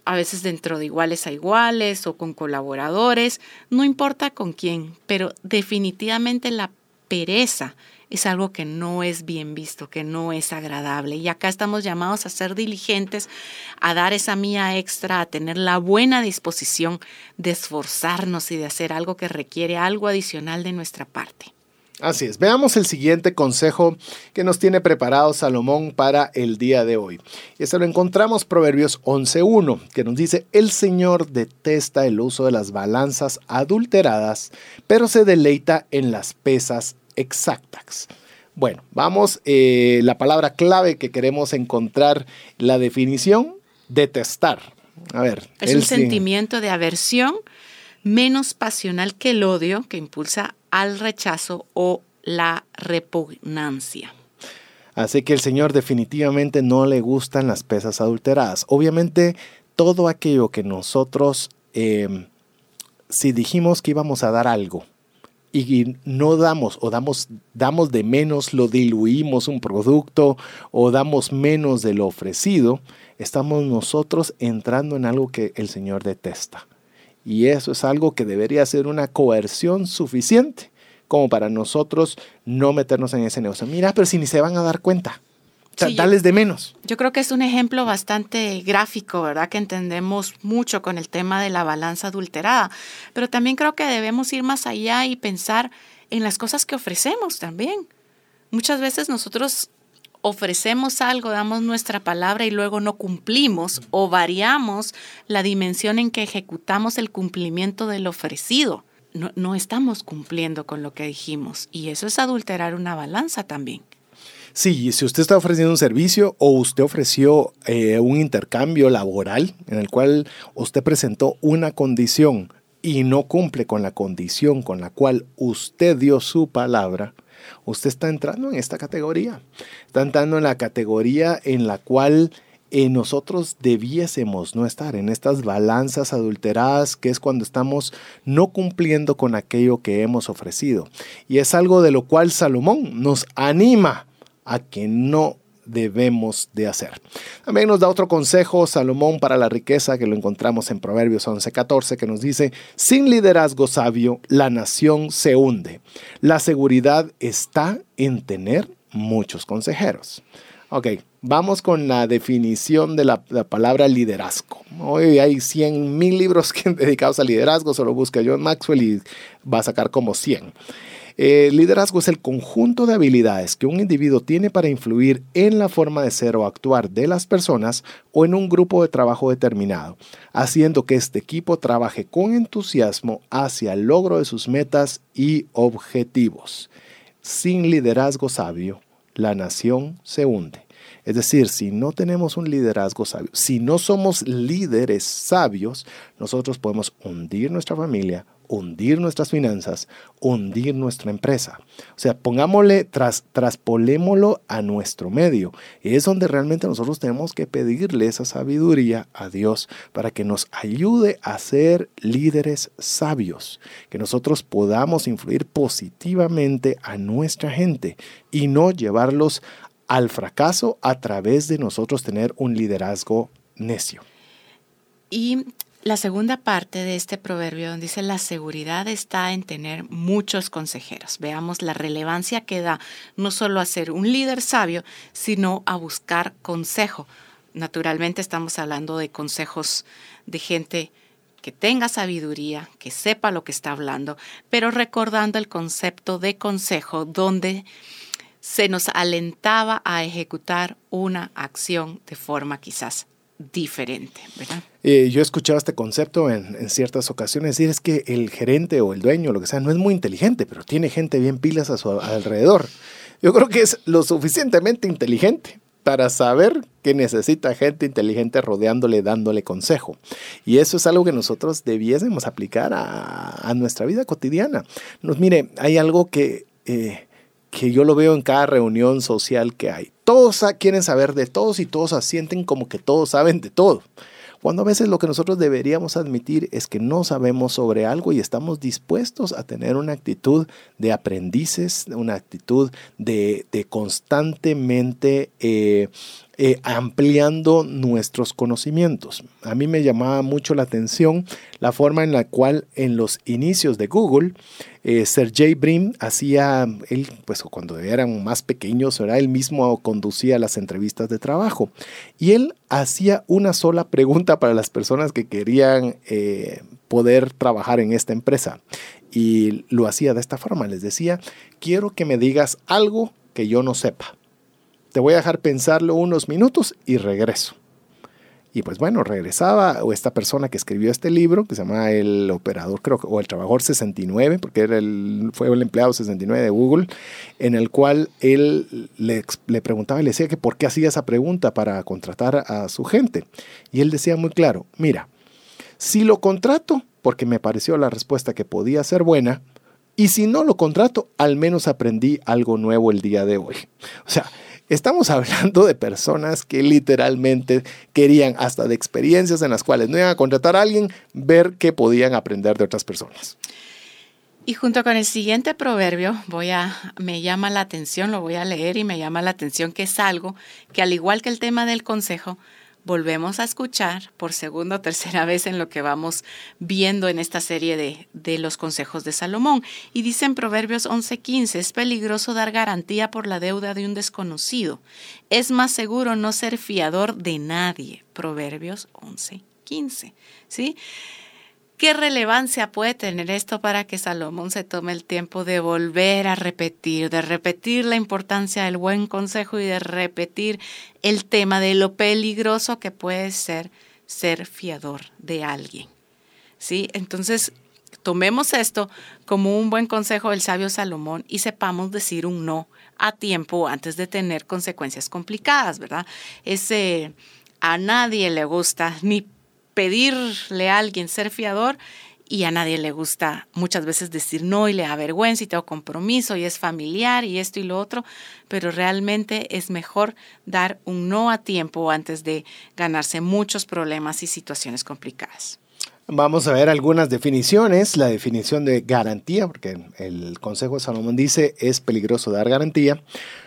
a veces dentro de iguales a iguales o con colaboradores, no importa con quién, pero definitivamente la pereza es algo que no es bien visto, que no es agradable. Y acá estamos llamados a ser diligentes, a dar esa mía extra, a tener la buena disposición de esforzarnos y de hacer algo que requiere algo adicional de nuestra parte. Así es. Veamos el siguiente consejo que nos tiene preparado Salomón para el día de hoy. Y este lo encontramos Proverbios 11.1, que nos dice, el Señor detesta el uso de las balanzas adulteradas, pero se deleita en las pesas exactas. Bueno, vamos, eh, la palabra clave que queremos encontrar, la definición, detestar. A ver. Es un sentimiento de aversión menos pasional que el odio que impulsa al rechazo o la repugnancia. Así que el Señor definitivamente no le gustan las pesas adulteradas. Obviamente, todo aquello que nosotros, em, si dijimos que íbamos a dar algo y no damos o damos, damos de menos, lo diluimos un producto o damos menos de lo ofrecido, estamos nosotros entrando en algo que el Señor detesta. Y eso es algo que debería ser una coerción suficiente como para nosotros no meternos en ese negocio. Mira, pero si ni se van a dar cuenta. Dales de menos. Yo creo que es un ejemplo bastante gráfico, ¿verdad? Que entendemos mucho con el tema de la balanza adulterada. Pero también creo que debemos ir más allá y pensar en las cosas que ofrecemos también. Muchas veces nosotros ofrecemos algo, damos nuestra palabra y luego no cumplimos o variamos la dimensión en que ejecutamos el cumplimiento del ofrecido. No, estamos cumpliendo con lo que dijimos y eso es adulterar una balanza también. Sí, si usted está ofreciendo un servicio o usted ofreció eh, un intercambio laboral en el cual usted presentó una condición y no cumple con la condición con la cual usted dio su palabra, usted está entrando en esta categoría. Está entrando en la categoría en la cual eh, nosotros debiésemos no estar en estas balanzas adulteradas, que es cuando estamos no cumpliendo con aquello que hemos ofrecido. Y es algo de lo cual Salomón nos anima a que no debemos de hacer. También nos da otro consejo Salomón para la riqueza que lo encontramos en Proverbios 11:14 que nos dice, sin liderazgo sabio la nación se hunde. La seguridad está en tener muchos consejeros. Ok, vamos con la definición de la, palabra liderazgo. Hoy hay 100 mil libros dedicados al liderazgo, solo busca John Maxwell y va a sacar como 100. El liderazgo es el conjunto de habilidades que un individuo tiene para influir en la forma de ser o actuar de las personas o en un grupo de trabajo determinado, haciendo que este equipo trabaje con entusiasmo hacia el logro de sus metas y objetivos. Sin liderazgo sabio, la nación se hunde. Es decir, si no tenemos un liderazgo sabio, si no somos líderes sabios, nosotros podemos hundir nuestra familia, hundir nuestras finanzas, hundir nuestra empresa. O sea, pongámosle, tras, traspolémoslo a nuestro medio. Y es donde realmente nosotros tenemos que pedirle esa sabiduría a Dios para que nos ayude a ser líderes sabios, que nosotros podamos influir positivamente a nuestra gente y no llevarlos al fracaso a través de nosotros tener un liderazgo necio. Y la segunda parte de este proverbio dice la seguridad está en tener muchos consejeros. Veamos la relevancia que da no solo a ser un líder sabio, sino a buscar consejo. Naturalmente estamos hablando de consejos de gente que tenga sabiduría, que sepa lo que está hablando, pero recordando el concepto de consejo donde se nos alentaba a ejecutar una acción de forma quizás diferente, ¿verdad? Eh, yo he escuchado este concepto en, ciertas ocasiones, decir es que el gerente o el dueño, lo que sea, no es muy inteligente, pero tiene gente bien pilas a su alrededor. Yo creo que es lo suficientemente inteligente para saber que necesita gente inteligente rodeándole, dándole consejo. Y eso es algo que nosotros debiésemos aplicar a, nuestra vida cotidiana. Nos, mire, hay algo que... Eh, que yo lo veo en cada reunión social que hay. Todos quieren saber de todos y todos asienten como que todos saben de todo. Cuando a veces lo que nosotros deberíamos admitir es que no sabemos sobre algo y estamos dispuestos a tener una actitud de aprendices, una actitud de, constantemente eh, eh, ampliando nuestros conocimientos. A mí me llamaba mucho la atención la forma en la cual en los inicios de Google, eh, Sergey Brin hacía, él, pues cuando eran más pequeños, era él mismo conducía las entrevistas de trabajo. Y él hacía una sola pregunta para las personas que querían eh, poder trabajar en esta empresa. Y lo hacía de esta forma, les decía, quiero que me digas algo que yo no sepa. Te voy a dejar pensarlo unos minutos y regreso. Y pues bueno, regresaba, o esta persona que escribió este libro, que se llama El Operador, creo, o El Trabajador 69, porque era el, fue el empleado 69 de Google, en el cual él le, le preguntaba y le decía que por qué hacía esa pregunta para contratar a su gente. Y él decía muy claro, mira, si lo contrato, porque me pareció la respuesta que podía ser buena, y si no lo contrato, al menos aprendí algo nuevo el día de hoy. O sea, Estamos hablando de personas que literalmente querían, hasta de experiencias en las cuales no iban a contratar a alguien, ver qué podían aprender de otras personas. Y junto con el siguiente proverbio, voy a, me llama la atención, lo voy a leer y me llama la atención que es algo que al igual que el tema del consejo, volvemos a escuchar por segunda o tercera vez en lo que vamos viendo en esta serie de, de los consejos de Salomón. Y dice en Proverbios 11:15, es peligroso dar garantía por la deuda de un desconocido. Es más seguro no ser fiador de nadie. Proverbios 11:15. ¿Sí? ¿Qué relevancia puede tener esto para que Salomón se tome el tiempo de volver a repetir, de repetir la importancia del buen consejo y de repetir el tema de lo peligroso que puede ser ser fiador de alguien? ¿Sí? Entonces, tomemos esto como un buen consejo del sabio Salomón y sepamos decir un no a tiempo antes de tener consecuencias complicadas, ¿verdad? Ese a nadie le gusta ni pedirle a alguien ser fiador y a nadie le gusta muchas veces decir no y le da vergüenza y tengo compromiso y es familiar y esto y lo otro, pero realmente es mejor dar un no a tiempo antes de ganarse muchos problemas y situaciones complicadas. Vamos a ver algunas definiciones. La definición de garantía, porque el Consejo de Salomón dice es peligroso dar garantía.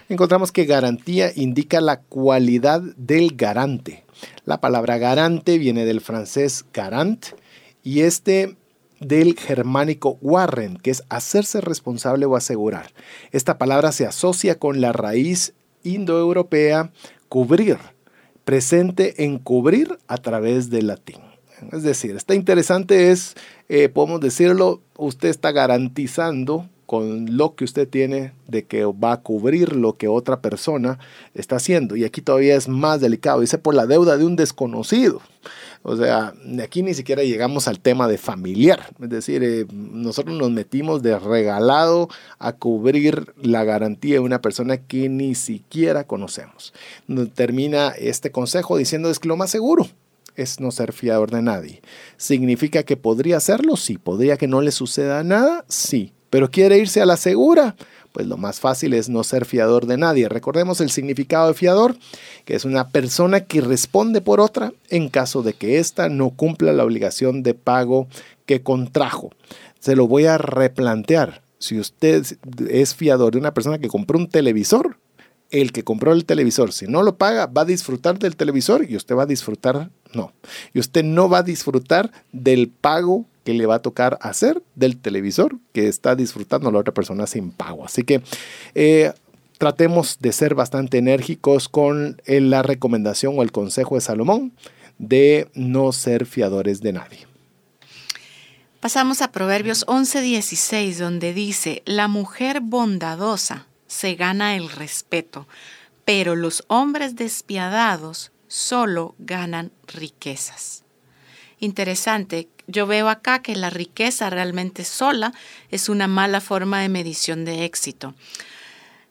Encontramos que garantía indica la cualidad del garante. La palabra garante viene del francés garant y este del germánico warren, que es hacerse responsable o asegurar. Esta palabra se asocia con la raíz indoeuropea cubrir, presente en cubrir a través del latín. Es decir, está interesante es, eh, podemos decirlo, usted está garantizando con lo que usted tiene de que va a cubrir lo que otra persona está haciendo. Y aquí todavía es más delicado, dice por la deuda de un desconocido. O sea, aquí ni siquiera llegamos al tema de familiar. Es decir, eh, nosotros nos metimos de regalado a cubrir la garantía de una persona que ni siquiera conocemos. Termina este consejo diciendo es que lo más seguro es no ser fiador de nadie. ¿Significa que podría hacerlo? Sí. ¿Podría que no le suceda nada? Sí pero quiere irse a la segura, pues lo más fácil es no ser fiador de nadie. Recordemos el significado de fiador, que es una persona que responde por otra en caso de que ésta no cumpla la obligación de pago que contrajo. Se lo voy a replantear. Si usted es fiador de una persona que compró un televisor, el que compró el televisor, si no lo paga, va a disfrutar del televisor y usted va a disfrutar, no. Y usted no va a disfrutar del pago que le va a tocar hacer del televisor que está disfrutando la otra persona sin pago. Así que eh, tratemos de ser bastante enérgicos con eh, la recomendación o el consejo de Salomón de no ser fiadores de nadie. Pasamos a Proverbios 11:16, donde dice, la mujer bondadosa se gana el respeto, pero los hombres despiadados solo ganan riquezas. Interesante yo veo acá que la riqueza realmente sola es una mala forma de medición de éxito,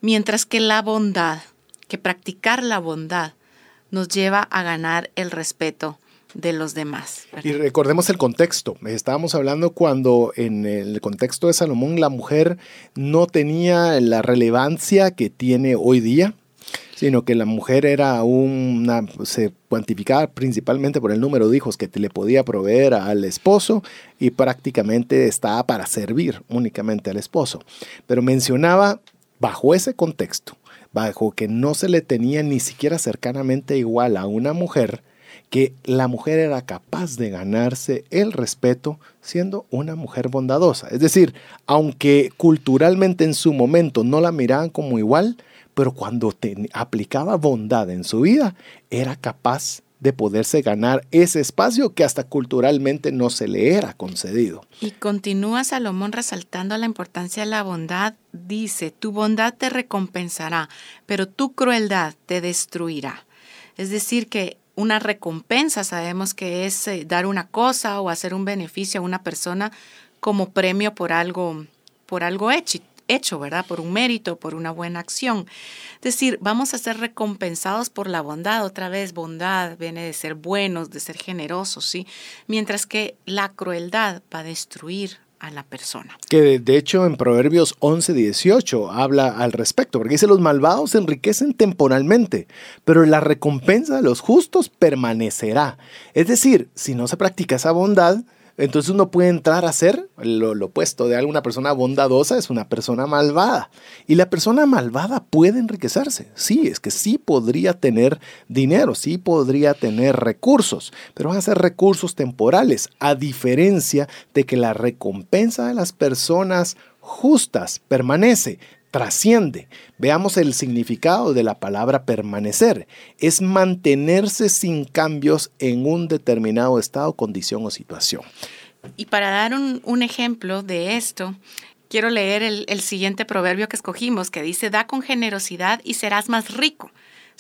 mientras que la bondad, que practicar la bondad, nos lleva a ganar el respeto de los demás. Y recordemos el contexto. Estábamos hablando cuando en el contexto de Salomón la mujer no tenía la relevancia que tiene hoy día sino que la mujer era una, se cuantificaba principalmente por el número de hijos que le podía proveer al esposo y prácticamente estaba para servir únicamente al esposo. Pero mencionaba bajo ese contexto, bajo que no se le tenía ni siquiera cercanamente igual a una mujer, que la mujer era capaz de ganarse el respeto siendo una mujer bondadosa. Es decir, aunque culturalmente en su momento no la miraban como igual, pero cuando aplicaba bondad en su vida, era capaz de poderse ganar ese espacio que hasta culturalmente no se le era concedido. Y continúa Salomón resaltando la importancia de la bondad. Dice, tu bondad te recompensará, pero tu crueldad te destruirá. Es decir, que una recompensa sabemos que es eh, dar una cosa o hacer un beneficio a una persona como premio por algo, por algo hecho, hecho, ¿verdad? Por un mérito, por una buena acción. Es decir, vamos a ser recompensados por la bondad. Otra vez, bondad viene de ser buenos, de ser generosos, ¿sí? Mientras que la crueldad va a destruir a la persona. Que de hecho en Proverbios 11, 18 habla al respecto, porque dice los malvados se enriquecen temporalmente, pero la recompensa de los justos permanecerá. Es decir, si no se practica esa bondad, entonces uno puede entrar a ser lo, opuesto de alguna persona bondadosa, es una persona malvada. Y la persona malvada puede enriquecerse. Sí, es que sí podría tener dinero, sí podría tener recursos, pero van a ser recursos temporales, a diferencia de que la recompensa de las personas justas permanece trasciende. Veamos el significado de la palabra permanecer. Es mantenerse sin cambios en un determinado estado, condición o situación. Y para dar un, ejemplo de esto, quiero leer el, el, siguiente proverbio que escogimos, que dice, da con generosidad y serás más rico.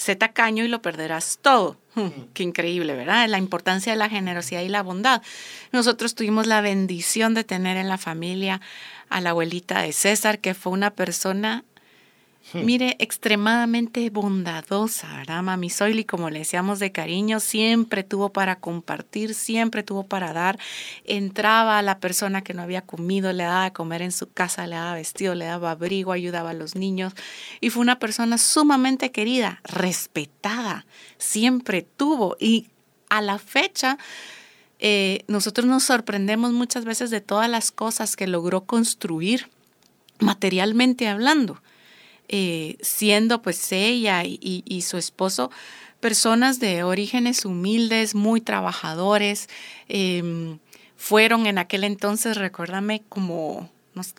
Sé tacaño y lo perderás todo. qué increíble, ¿verdad? La importancia de la generosidad y la bondad. Nosotros tuvimos la bendición de tener en la familia a la abuelita de César, que fue una persona. Mire, extremadamente bondadosa, ¿verdad? Mami Soili, como le decíamos de cariño, siempre tuvo para compartir, siempre tuvo para dar. Entraba a la persona que no había comido, le daba de comer en su casa, le daba vestido, le daba abrigo, ayudaba a los niños. Y fue una persona sumamente querida, respetada, siempre tuvo. Y a la fecha, eh, nosotros nos sorprendemos muchas veces de todas las cosas que logró construir materialmente hablando, eh, siendo pues ella y, su esposo personas de orígenes humildes, muy trabajadores, em, fueron en aquel entonces, recuérdame, como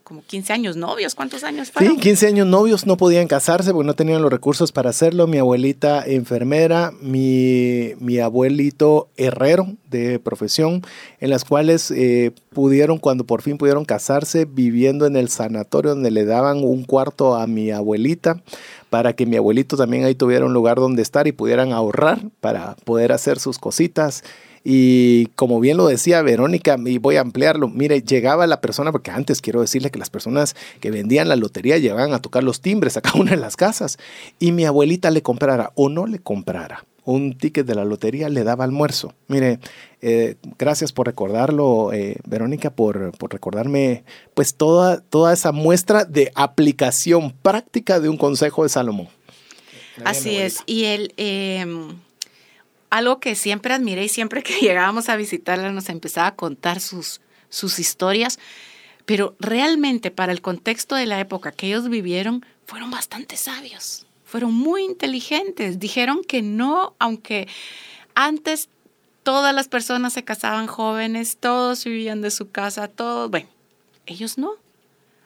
como 15 años novios, ¿cuántos años fueron? Sí, 15 años novios, no podían casarse porque no tenían los recursos para hacerlo. Mi abuelita enfermera, mi, mi abuelito herrero de profesión, en las cuales eh, pudieron, cuando por fin pudieron casarse, viviendo en el sanatorio donde le daban un cuarto a mi abuelita para que mi abuelito también ahí tuviera un lugar donde estar y pudieran ahorrar para poder hacer sus cositas y como bien lo decía Verónica, y voy a ampliarlo, mire, llegaba la persona, porque antes quiero decirle que las personas que vendían la lotería llegaban a tocar los timbres a cada una de las casas y mi abuelita le comprara o no le comprara un ticket de la lotería, le daba almuerzo. Mire, eh, gracias por recordarlo, eh, Verónica, por, recordarme pues toda, toda esa muestra de aplicación práctica de un consejo de Salomón. Así es, y el... Em, algo que siempre admiré y siempre que llegábamos a visitarla nos empezaba a contar sus, sus historias, pero realmente para el contexto de la época que ellos vivieron, fueron bastante sabios, fueron muy inteligentes, dijeron que no, aunque antes todas las personas se casaban jóvenes, todos vivían de su casa, todos, bueno, ellos no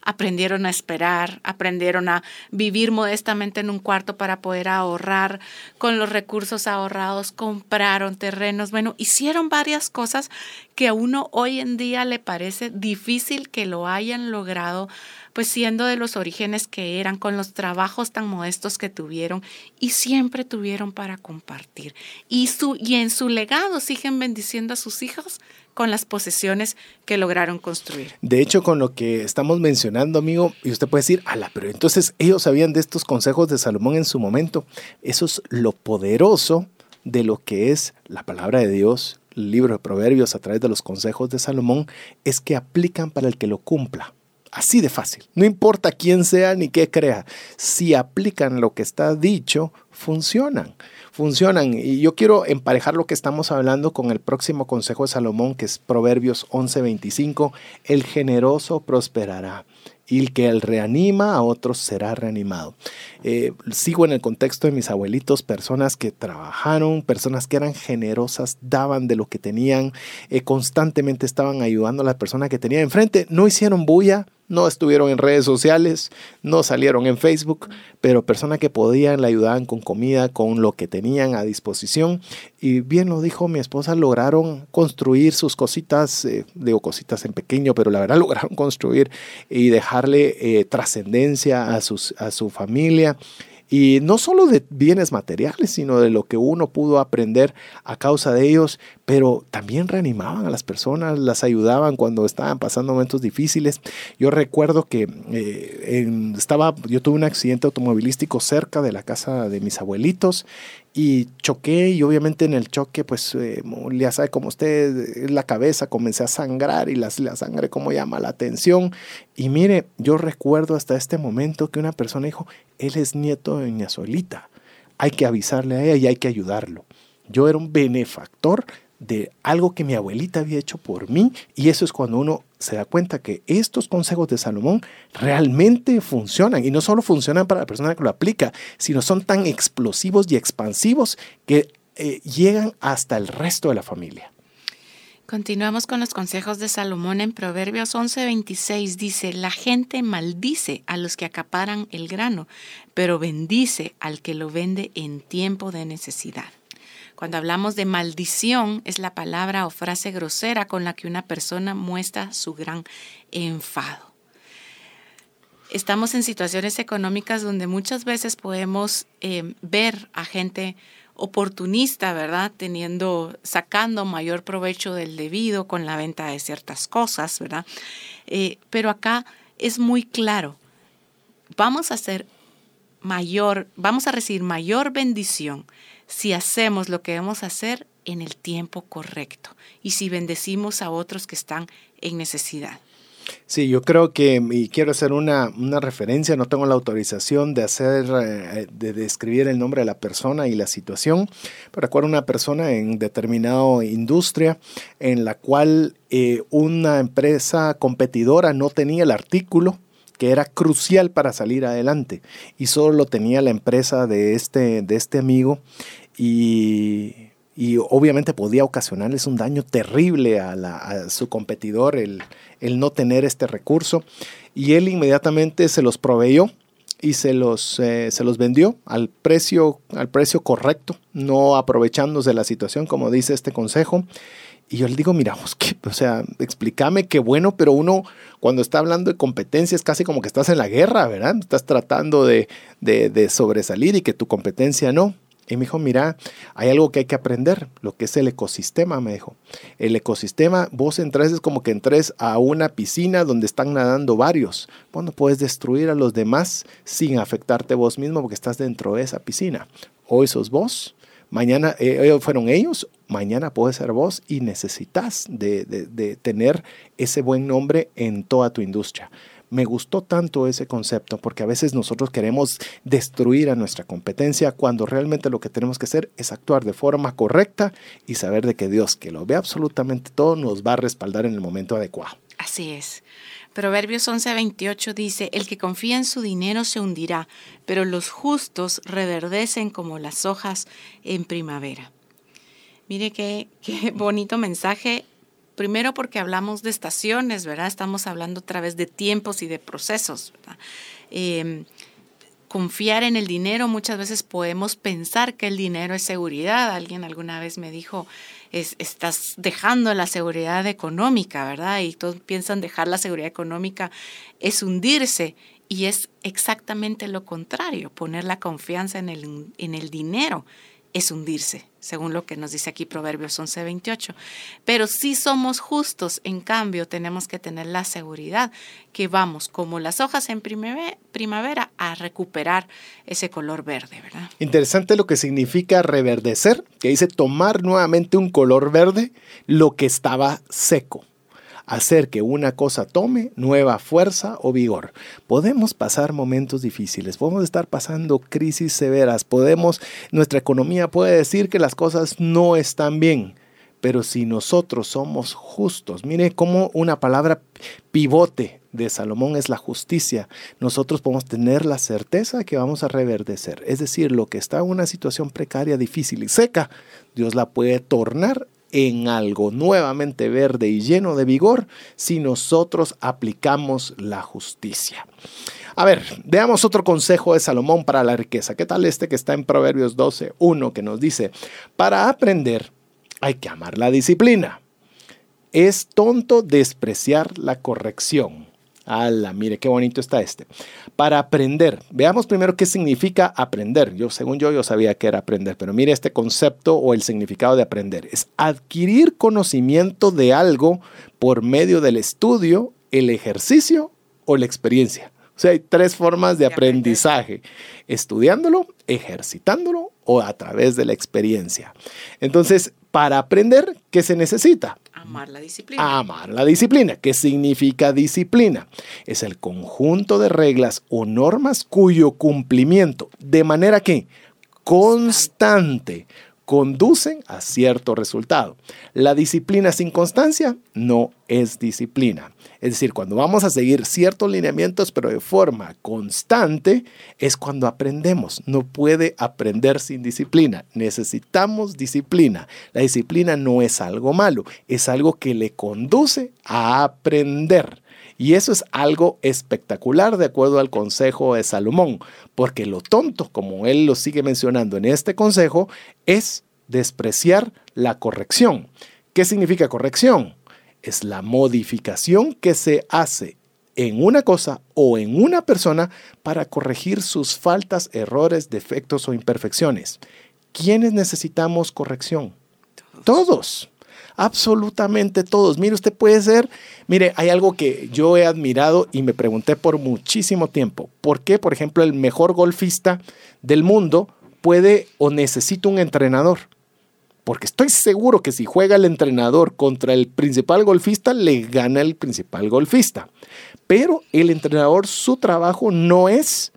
aprendieron a esperar, aprendieron a vivir modestamente en un cuarto para poder ahorrar, con los recursos ahorrados compraron terrenos, bueno, hicieron varias cosas que a uno hoy en día le parece difícil que lo hayan logrado pues siendo de los orígenes que eran, con los trabajos tan modestos que tuvieron y siempre tuvieron para compartir. Y, su, y en su legado siguen bendiciendo a sus hijos con las posesiones que lograron construir. De hecho, con lo que estamos mencionando, amigo, y usted puede decir, ala, pero entonces ellos sabían de estos consejos de Salomón en su momento. Eso es lo poderoso de lo que es la palabra de Dios, el libro de Proverbios a través de los consejos de Salomón, es que aplican para el que lo cumpla. Así de fácil. No importa quién sea ni qué crea. Si aplican lo que está dicho, funcionan. Funcionan. Y yo quiero emparejar lo que estamos hablando con el próximo consejo de Salomón, que es Proverbios 11:25. El generoso prosperará y el que él reanima a otros será reanimado. Eh, sigo en el contexto de mis abuelitos, personas que trabajaron, personas que eran generosas, daban de lo que tenían, eh, constantemente estaban ayudando a la persona que tenía enfrente, no hicieron bulla, no estuvieron en redes sociales, no salieron en Facebook, pero personas que podían le ayudaban con comida, con lo que tenían a disposición. Y bien lo dijo mi esposa, lograron construir sus cositas, eh, digo cositas en pequeño, pero la verdad lograron construir y dejarle eh, trascendencia a, a su familia. Y no solo de bienes materiales, sino de lo que uno pudo aprender a causa de ellos, pero también reanimaban a las personas, las ayudaban cuando estaban pasando momentos difíciles. Yo recuerdo que eh, estaba, yo tuve un accidente automovilístico cerca de la casa de mis abuelitos y choqué y obviamente en el choque pues eh, ya sabe como usted la cabeza comencé a sangrar y la, la sangre como llama la atención. Y mire yo recuerdo hasta este momento que una persona dijo él es nieto de doña Solita hay que avisarle a ella y hay que ayudarlo yo era un benefactor de algo que mi abuelita había hecho por mí y eso es cuando uno se da cuenta que estos consejos de Salomón realmente funcionan y no solo funcionan para la persona que lo aplica, sino son tan explosivos y expansivos que eh, llegan hasta el resto de la familia. Continuamos con los consejos de Salomón en Proverbios 11:26. Dice, la gente maldice a los que acaparan el grano, pero bendice al que lo vende en tiempo de necesidad. Cuando hablamos de maldición, es la palabra o frase grosera con la que una persona muestra su gran enfado. Estamos en situaciones económicas donde muchas veces podemos eh, ver a gente oportunista, ¿verdad? Teniendo, sacando mayor provecho del debido con la venta de ciertas cosas, ¿verdad? Eh, pero acá es muy claro, vamos a hacer mayor, vamos a recibir mayor bendición si hacemos lo que debemos hacer en el tiempo correcto y si bendecimos a otros que están en necesidad. Sí, yo creo que, y quiero hacer una, referencia, no tengo la autorización de hacer, eh, de describir el nombre de la persona y la situación, pero recuerdo una persona en determinada industria en la cual eh, una empresa competidora no tenía el artículo que era crucial para salir adelante. Y solo lo tenía la empresa de este, de este amigo y, obviamente podía ocasionarles un daño terrible a, su competidor el, no tener este recurso. Y él inmediatamente se los proveyó y se los, eh, se los vendió al precio, al precio correcto, no aprovechándose de la situación como dice este consejo y yo le digo, mira, pues, que, o sea, explícame qué bueno, pero uno cuando está hablando de competencia casi como que estás en la guerra, ¿verdad? Estás tratando de, de, sobresalir y que tu competencia no. Y me dijo, mira, hay algo que hay que aprender, lo que es el ecosistema, me dijo. El ecosistema, vos entras, es como que entres a una piscina donde están nadando varios. Bueno, puedes destruir a los demás sin afectarte vos mismo porque estás dentro de esa piscina. Hoy sos vos, mañana eh, fueron ellos, mañana puede ser vos y necesitas de, de, tener ese buen nombre en toda tu industria. Me gustó tanto ese concepto porque a veces nosotros queremos destruir a nuestra competencia cuando realmente lo que tenemos que hacer es actuar de forma correcta y saber de que Dios, que lo ve absolutamente todo, nos va a respaldar en el momento adecuado. Así es. Proverbios 11:28 dice, el que confía en su dinero se hundirá, pero los justos reverdecen como las hojas en primavera. Mire qué, qué bonito mensaje. Primero porque hablamos de estaciones, ¿verdad? Estamos hablando a través de tiempos y de procesos. Em, confiar en el dinero, muchas veces podemos pensar que el dinero es seguridad. Alguien alguna vez me dijo, estás dejando la seguridad económica, ¿verdad? Y todos piensan dejar la seguridad económica es hundirse y es exactamente lo contrario, poner la confianza en el, en el dinero es hundirse, según lo que nos dice aquí Proverbios 11:28. Pero si somos justos, en cambio, tenemos que tener la seguridad que vamos, como las hojas en primavera, a recuperar ese color verde, ¿verdad? Interesante lo que significa reverdecer, que dice tomar nuevamente un color verde lo que estaba seco hacer que una cosa tome nueva fuerza o vigor. Podemos pasar momentos difíciles, podemos estar pasando crisis severas, podemos, nuestra economía puede decir que las cosas no están bien. Pero si nosotros somos justos, mire cómo una palabra pivote de Salomón es la justicia. Nosotros podemos tener la certeza que vamos a reverdecer. Es decir, lo que está en una situación precaria, difícil y seca, Dios la puede tornar en algo nuevamente verde y lleno de vigor si nosotros aplicamos la justicia. A ver, veamos otro consejo de Salomón para la riqueza. ¿Qué tal este que está en Proverbios 12, 1, que nos dice, para aprender hay que amar la disciplina. Es tonto despreciar la corrección. ¡Hala! Mire qué bonito está este. Para aprender, veamos primero qué significa aprender. Yo, según yo, yo sabía que era aprender, pero mire este concepto o el significado de aprender. Es adquirir conocimiento de algo por medio del estudio, el ejercicio o la experiencia. O sea, hay tres formas de aprendizaje. Estudiándolo, ejercitándolo o a través de la experiencia. Entonces, para aprender, ¿qué se necesita? Amar la disciplina. Amar la disciplina. ¿Qué significa disciplina? Es el conjunto de reglas o normas cuyo cumplimiento, de manera que constante, conducen a cierto resultado. La disciplina sin constancia no es disciplina. Es decir, cuando vamos a seguir ciertos lineamientos, pero de forma constante, es cuando aprendemos. No puede aprender sin disciplina. Necesitamos disciplina. La disciplina no es algo malo, es algo que le conduce a aprender. Y eso es algo espectacular de acuerdo al consejo de Salomón, porque lo tonto, como él lo sigue mencionando en este consejo, es despreciar la corrección. ¿Qué significa corrección? Es la modificación que se hace en una cosa o en una persona para corregir sus faltas, errores, defectos o imperfecciones. ¿Quiénes necesitamos corrección? Todos. Absolutamente todos. Mire, usted puede ser, mire, hay algo que yo he admirado y me pregunté por muchísimo tiempo. ¿Por qué, por ejemplo, el mejor golfista del mundo puede o necesita un entrenador? Porque estoy seguro que si juega el entrenador contra el principal golfista, le gana el principal golfista. Pero el entrenador, su trabajo no es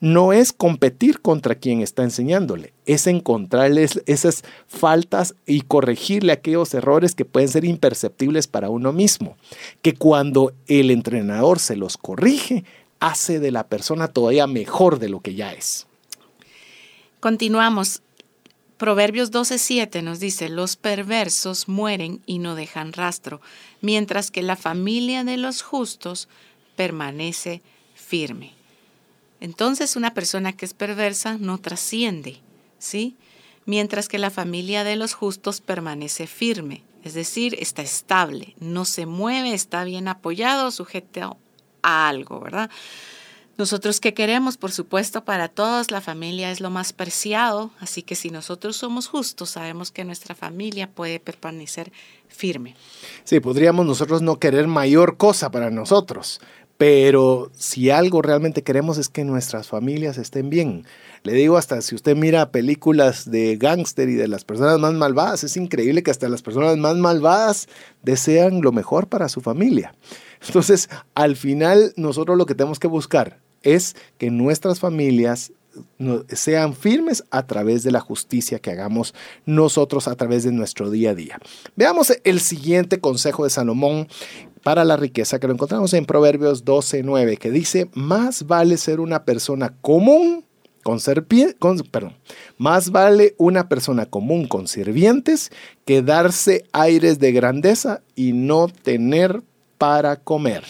no es competir contra quien está enseñándole, es encontrarles esas faltas y corregirle aquellos errores que pueden ser imperceptibles para uno mismo. Que cuando el entrenador se los corrige, hace de la persona todavía mejor de lo que ya es. Continuamos. Proverbios 12:7 nos dice, los perversos mueren y no dejan rastro, mientras que la familia de los justos permanece firme. Entonces una persona que es perversa no trasciende, ¿sí? Mientras que la familia de los justos permanece firme, es decir, está estable, no se mueve, está bien apoyado, sujeto a algo, ¿verdad? Nosotros que queremos, por supuesto, para todos la familia es lo más preciado, así que si nosotros somos justos, sabemos que nuestra familia puede permanecer firme. Sí, podríamos nosotros no querer mayor cosa para nosotros, pero si algo realmente queremos es que nuestras familias estén bien. Le digo hasta si usted mira películas de gángster y de las personas más malvadas, es increíble que hasta las personas más malvadas desean lo mejor para su familia. Entonces, al final nosotros lo que tenemos que buscar es que nuestras familias sean firmes a través de la justicia que hagamos nosotros a través de nuestro día a día. Veamos el siguiente consejo de Salomón para la riqueza que lo encontramos en Proverbios 12:9, que dice, más vale ser una persona común con, perdón, más vale una persona común con sirvientes que darse aires de grandeza y no tener para comer.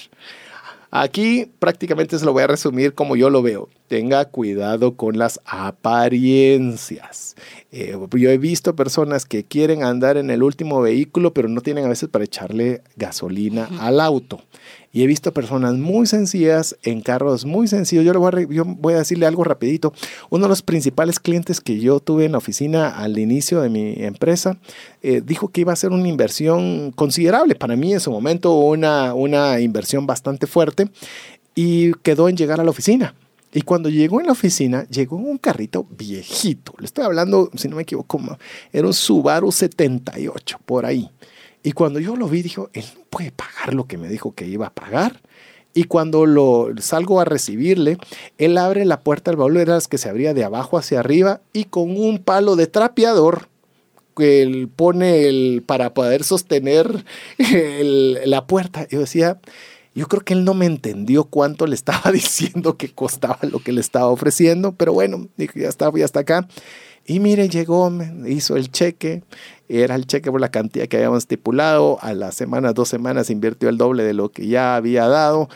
Aquí prácticamente se lo voy a resumir como yo lo veo. Tenga cuidado con las apariencias. Eh, yo he visto personas que quieren andar en el último vehículo, pero no tienen a veces para echarle gasolina al auto. Y he visto personas muy sencillas en carros muy sencillos. Yo, le voy, a, voy a decirle algo rapidito. Uno de los principales clientes que yo tuve en la oficina al inicio de mi empresa eh, dijo que iba a ser una inversión considerable. Para mí en su momento una, una inversión bastante fuerte y quedó en llegar a la oficina. Y cuando llegó en la oficina, llegó un carrito viejito. Le estoy hablando, si no me equivoco, era un Subaru 78, por ahí. Y cuando yo lo vi, dijo, él no puede pagar lo que me dijo que iba a pagar. Y cuando lo salgo a recibirle, él abre la puerta del baúl, era las que se abría de abajo hacia arriba y con un palo de trapeador él pone el, para poder sostener la puerta. Yo decía, Yo creo que él no me entendió cuánto le estaba diciendo que costaba lo que le estaba ofreciendo, pero bueno, dije, ya está, ya está acá. Y mire, llegó, hizo el cheque, era el cheque por la cantidad que habíamos estipulado, a las semanas, dos semanas invirtió el doble de lo que ya había dado.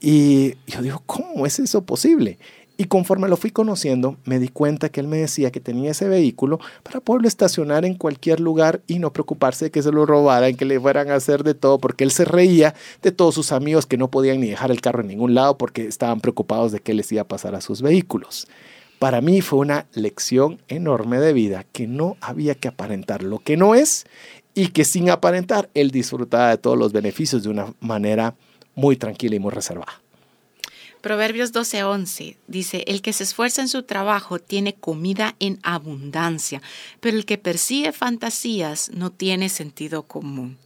Y yo digo, ¿cómo es eso posible? Y conforme lo fui conociendo, me di cuenta que él me decía que tenía ese vehículo para poderlo estacionar en cualquier lugar y no preocuparse de que se lo robaran, que le fueran a hacer de todo, porque él se reía de todos sus amigos que no podían ni dejar el carro en ningún lado porque estaban preocupados de qué les iba a pasar a sus vehículos. Para mí fue una lección enorme de vida que no había que aparentar lo que no es y que sin aparentar él disfrutaba de todos los beneficios de una manera muy tranquila y muy reservada. Proverbios 12:11 dice, el que se esfuerza en su trabajo tiene comida en abundancia, pero el que persigue fantasías no tiene sentido común.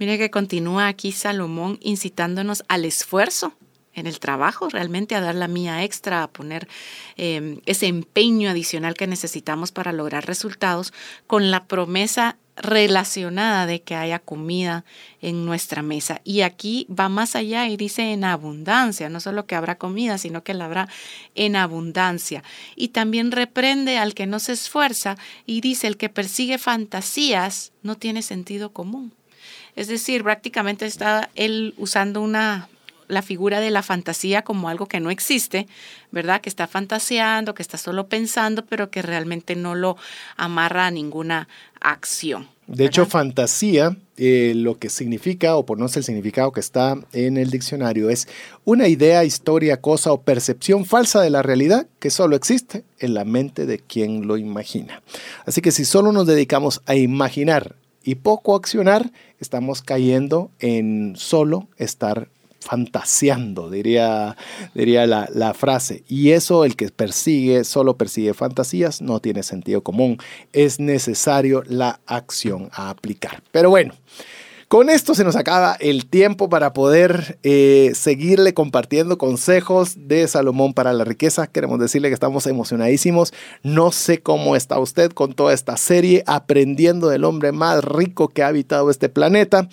Mire que continúa aquí Salomón incitándonos al esfuerzo en el trabajo, realmente a dar la mía extra, a poner em, ese empeño adicional que necesitamos para lograr resultados, con la promesa relacionada de que haya comida en nuestra mesa. Y aquí va más allá y dice en abundancia, no solo que habrá comida, sino que la habrá en abundancia. Y también reprende al que no se esfuerza y dice el que persigue fantasías no tiene sentido común. Es decir, prácticamente está él usando una la figura de la fantasía como algo que no existe, ¿verdad? Que está fantaseando, que está solo pensando, pero que realmente no lo amarra a ninguna acción. De hecho, fantasía, eh, lo que significa, o por no ser el significado que está en el diccionario, es una idea, historia, cosa o percepción falsa de la realidad que solo existe en la mente de quien lo imagina. Así que si solo nos dedicamos a imaginar y poco accionar, estamos cayendo en solo estar fantaseando, diría, diría la, la, frase. Y eso, el que persigue, solo persigue fantasías, no tiene sentido común. Es necesario la acción a aplicar. Pero bueno. Con esto se nos acaba el tiempo para poder eh, seguirle compartiendo consejos de Salomón para la riqueza. Queremos decirle que estamos emocionadísimos. No sé cómo está usted con toda esta serie, aprendiendo del hombre más rico que ha habitado este planeta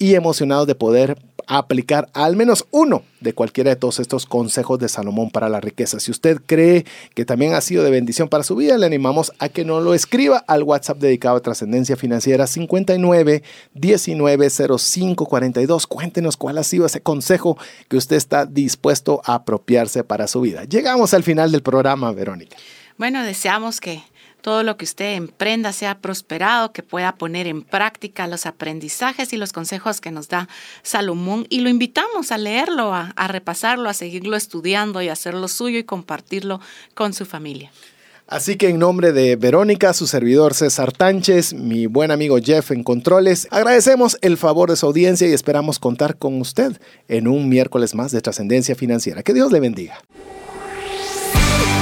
y emocionados de poder aplicar al menos uno de cualquiera de todos estos consejos de Salomón para la riqueza. Si usted cree que también ha sido de bendición para su vida, le animamos a que nos lo escriba al WhatsApp dedicado a trascendencia financiera 59 19 05 42. Cuéntenos cuál ha sido ese consejo que usted está dispuesto a apropiarse para su vida. Llegamos al final del programa, Verónica. Bueno, deseamos que todo lo que usted emprenda sea prosperado, que pueda poner en práctica los aprendizajes y los consejos que nos da Salomón y lo invitamos a leerlo, a, repasarlo, a seguirlo estudiando y a hacerlo suyo y compartirlo con su familia. Así que en nombre de Verónica, su servidor César Tánchez, mi buen amigo Jeff en Controles, agradecemos el favor de su audiencia y esperamos contar con usted en un miércoles más de trascendencia financiera. Que Dios le bendiga.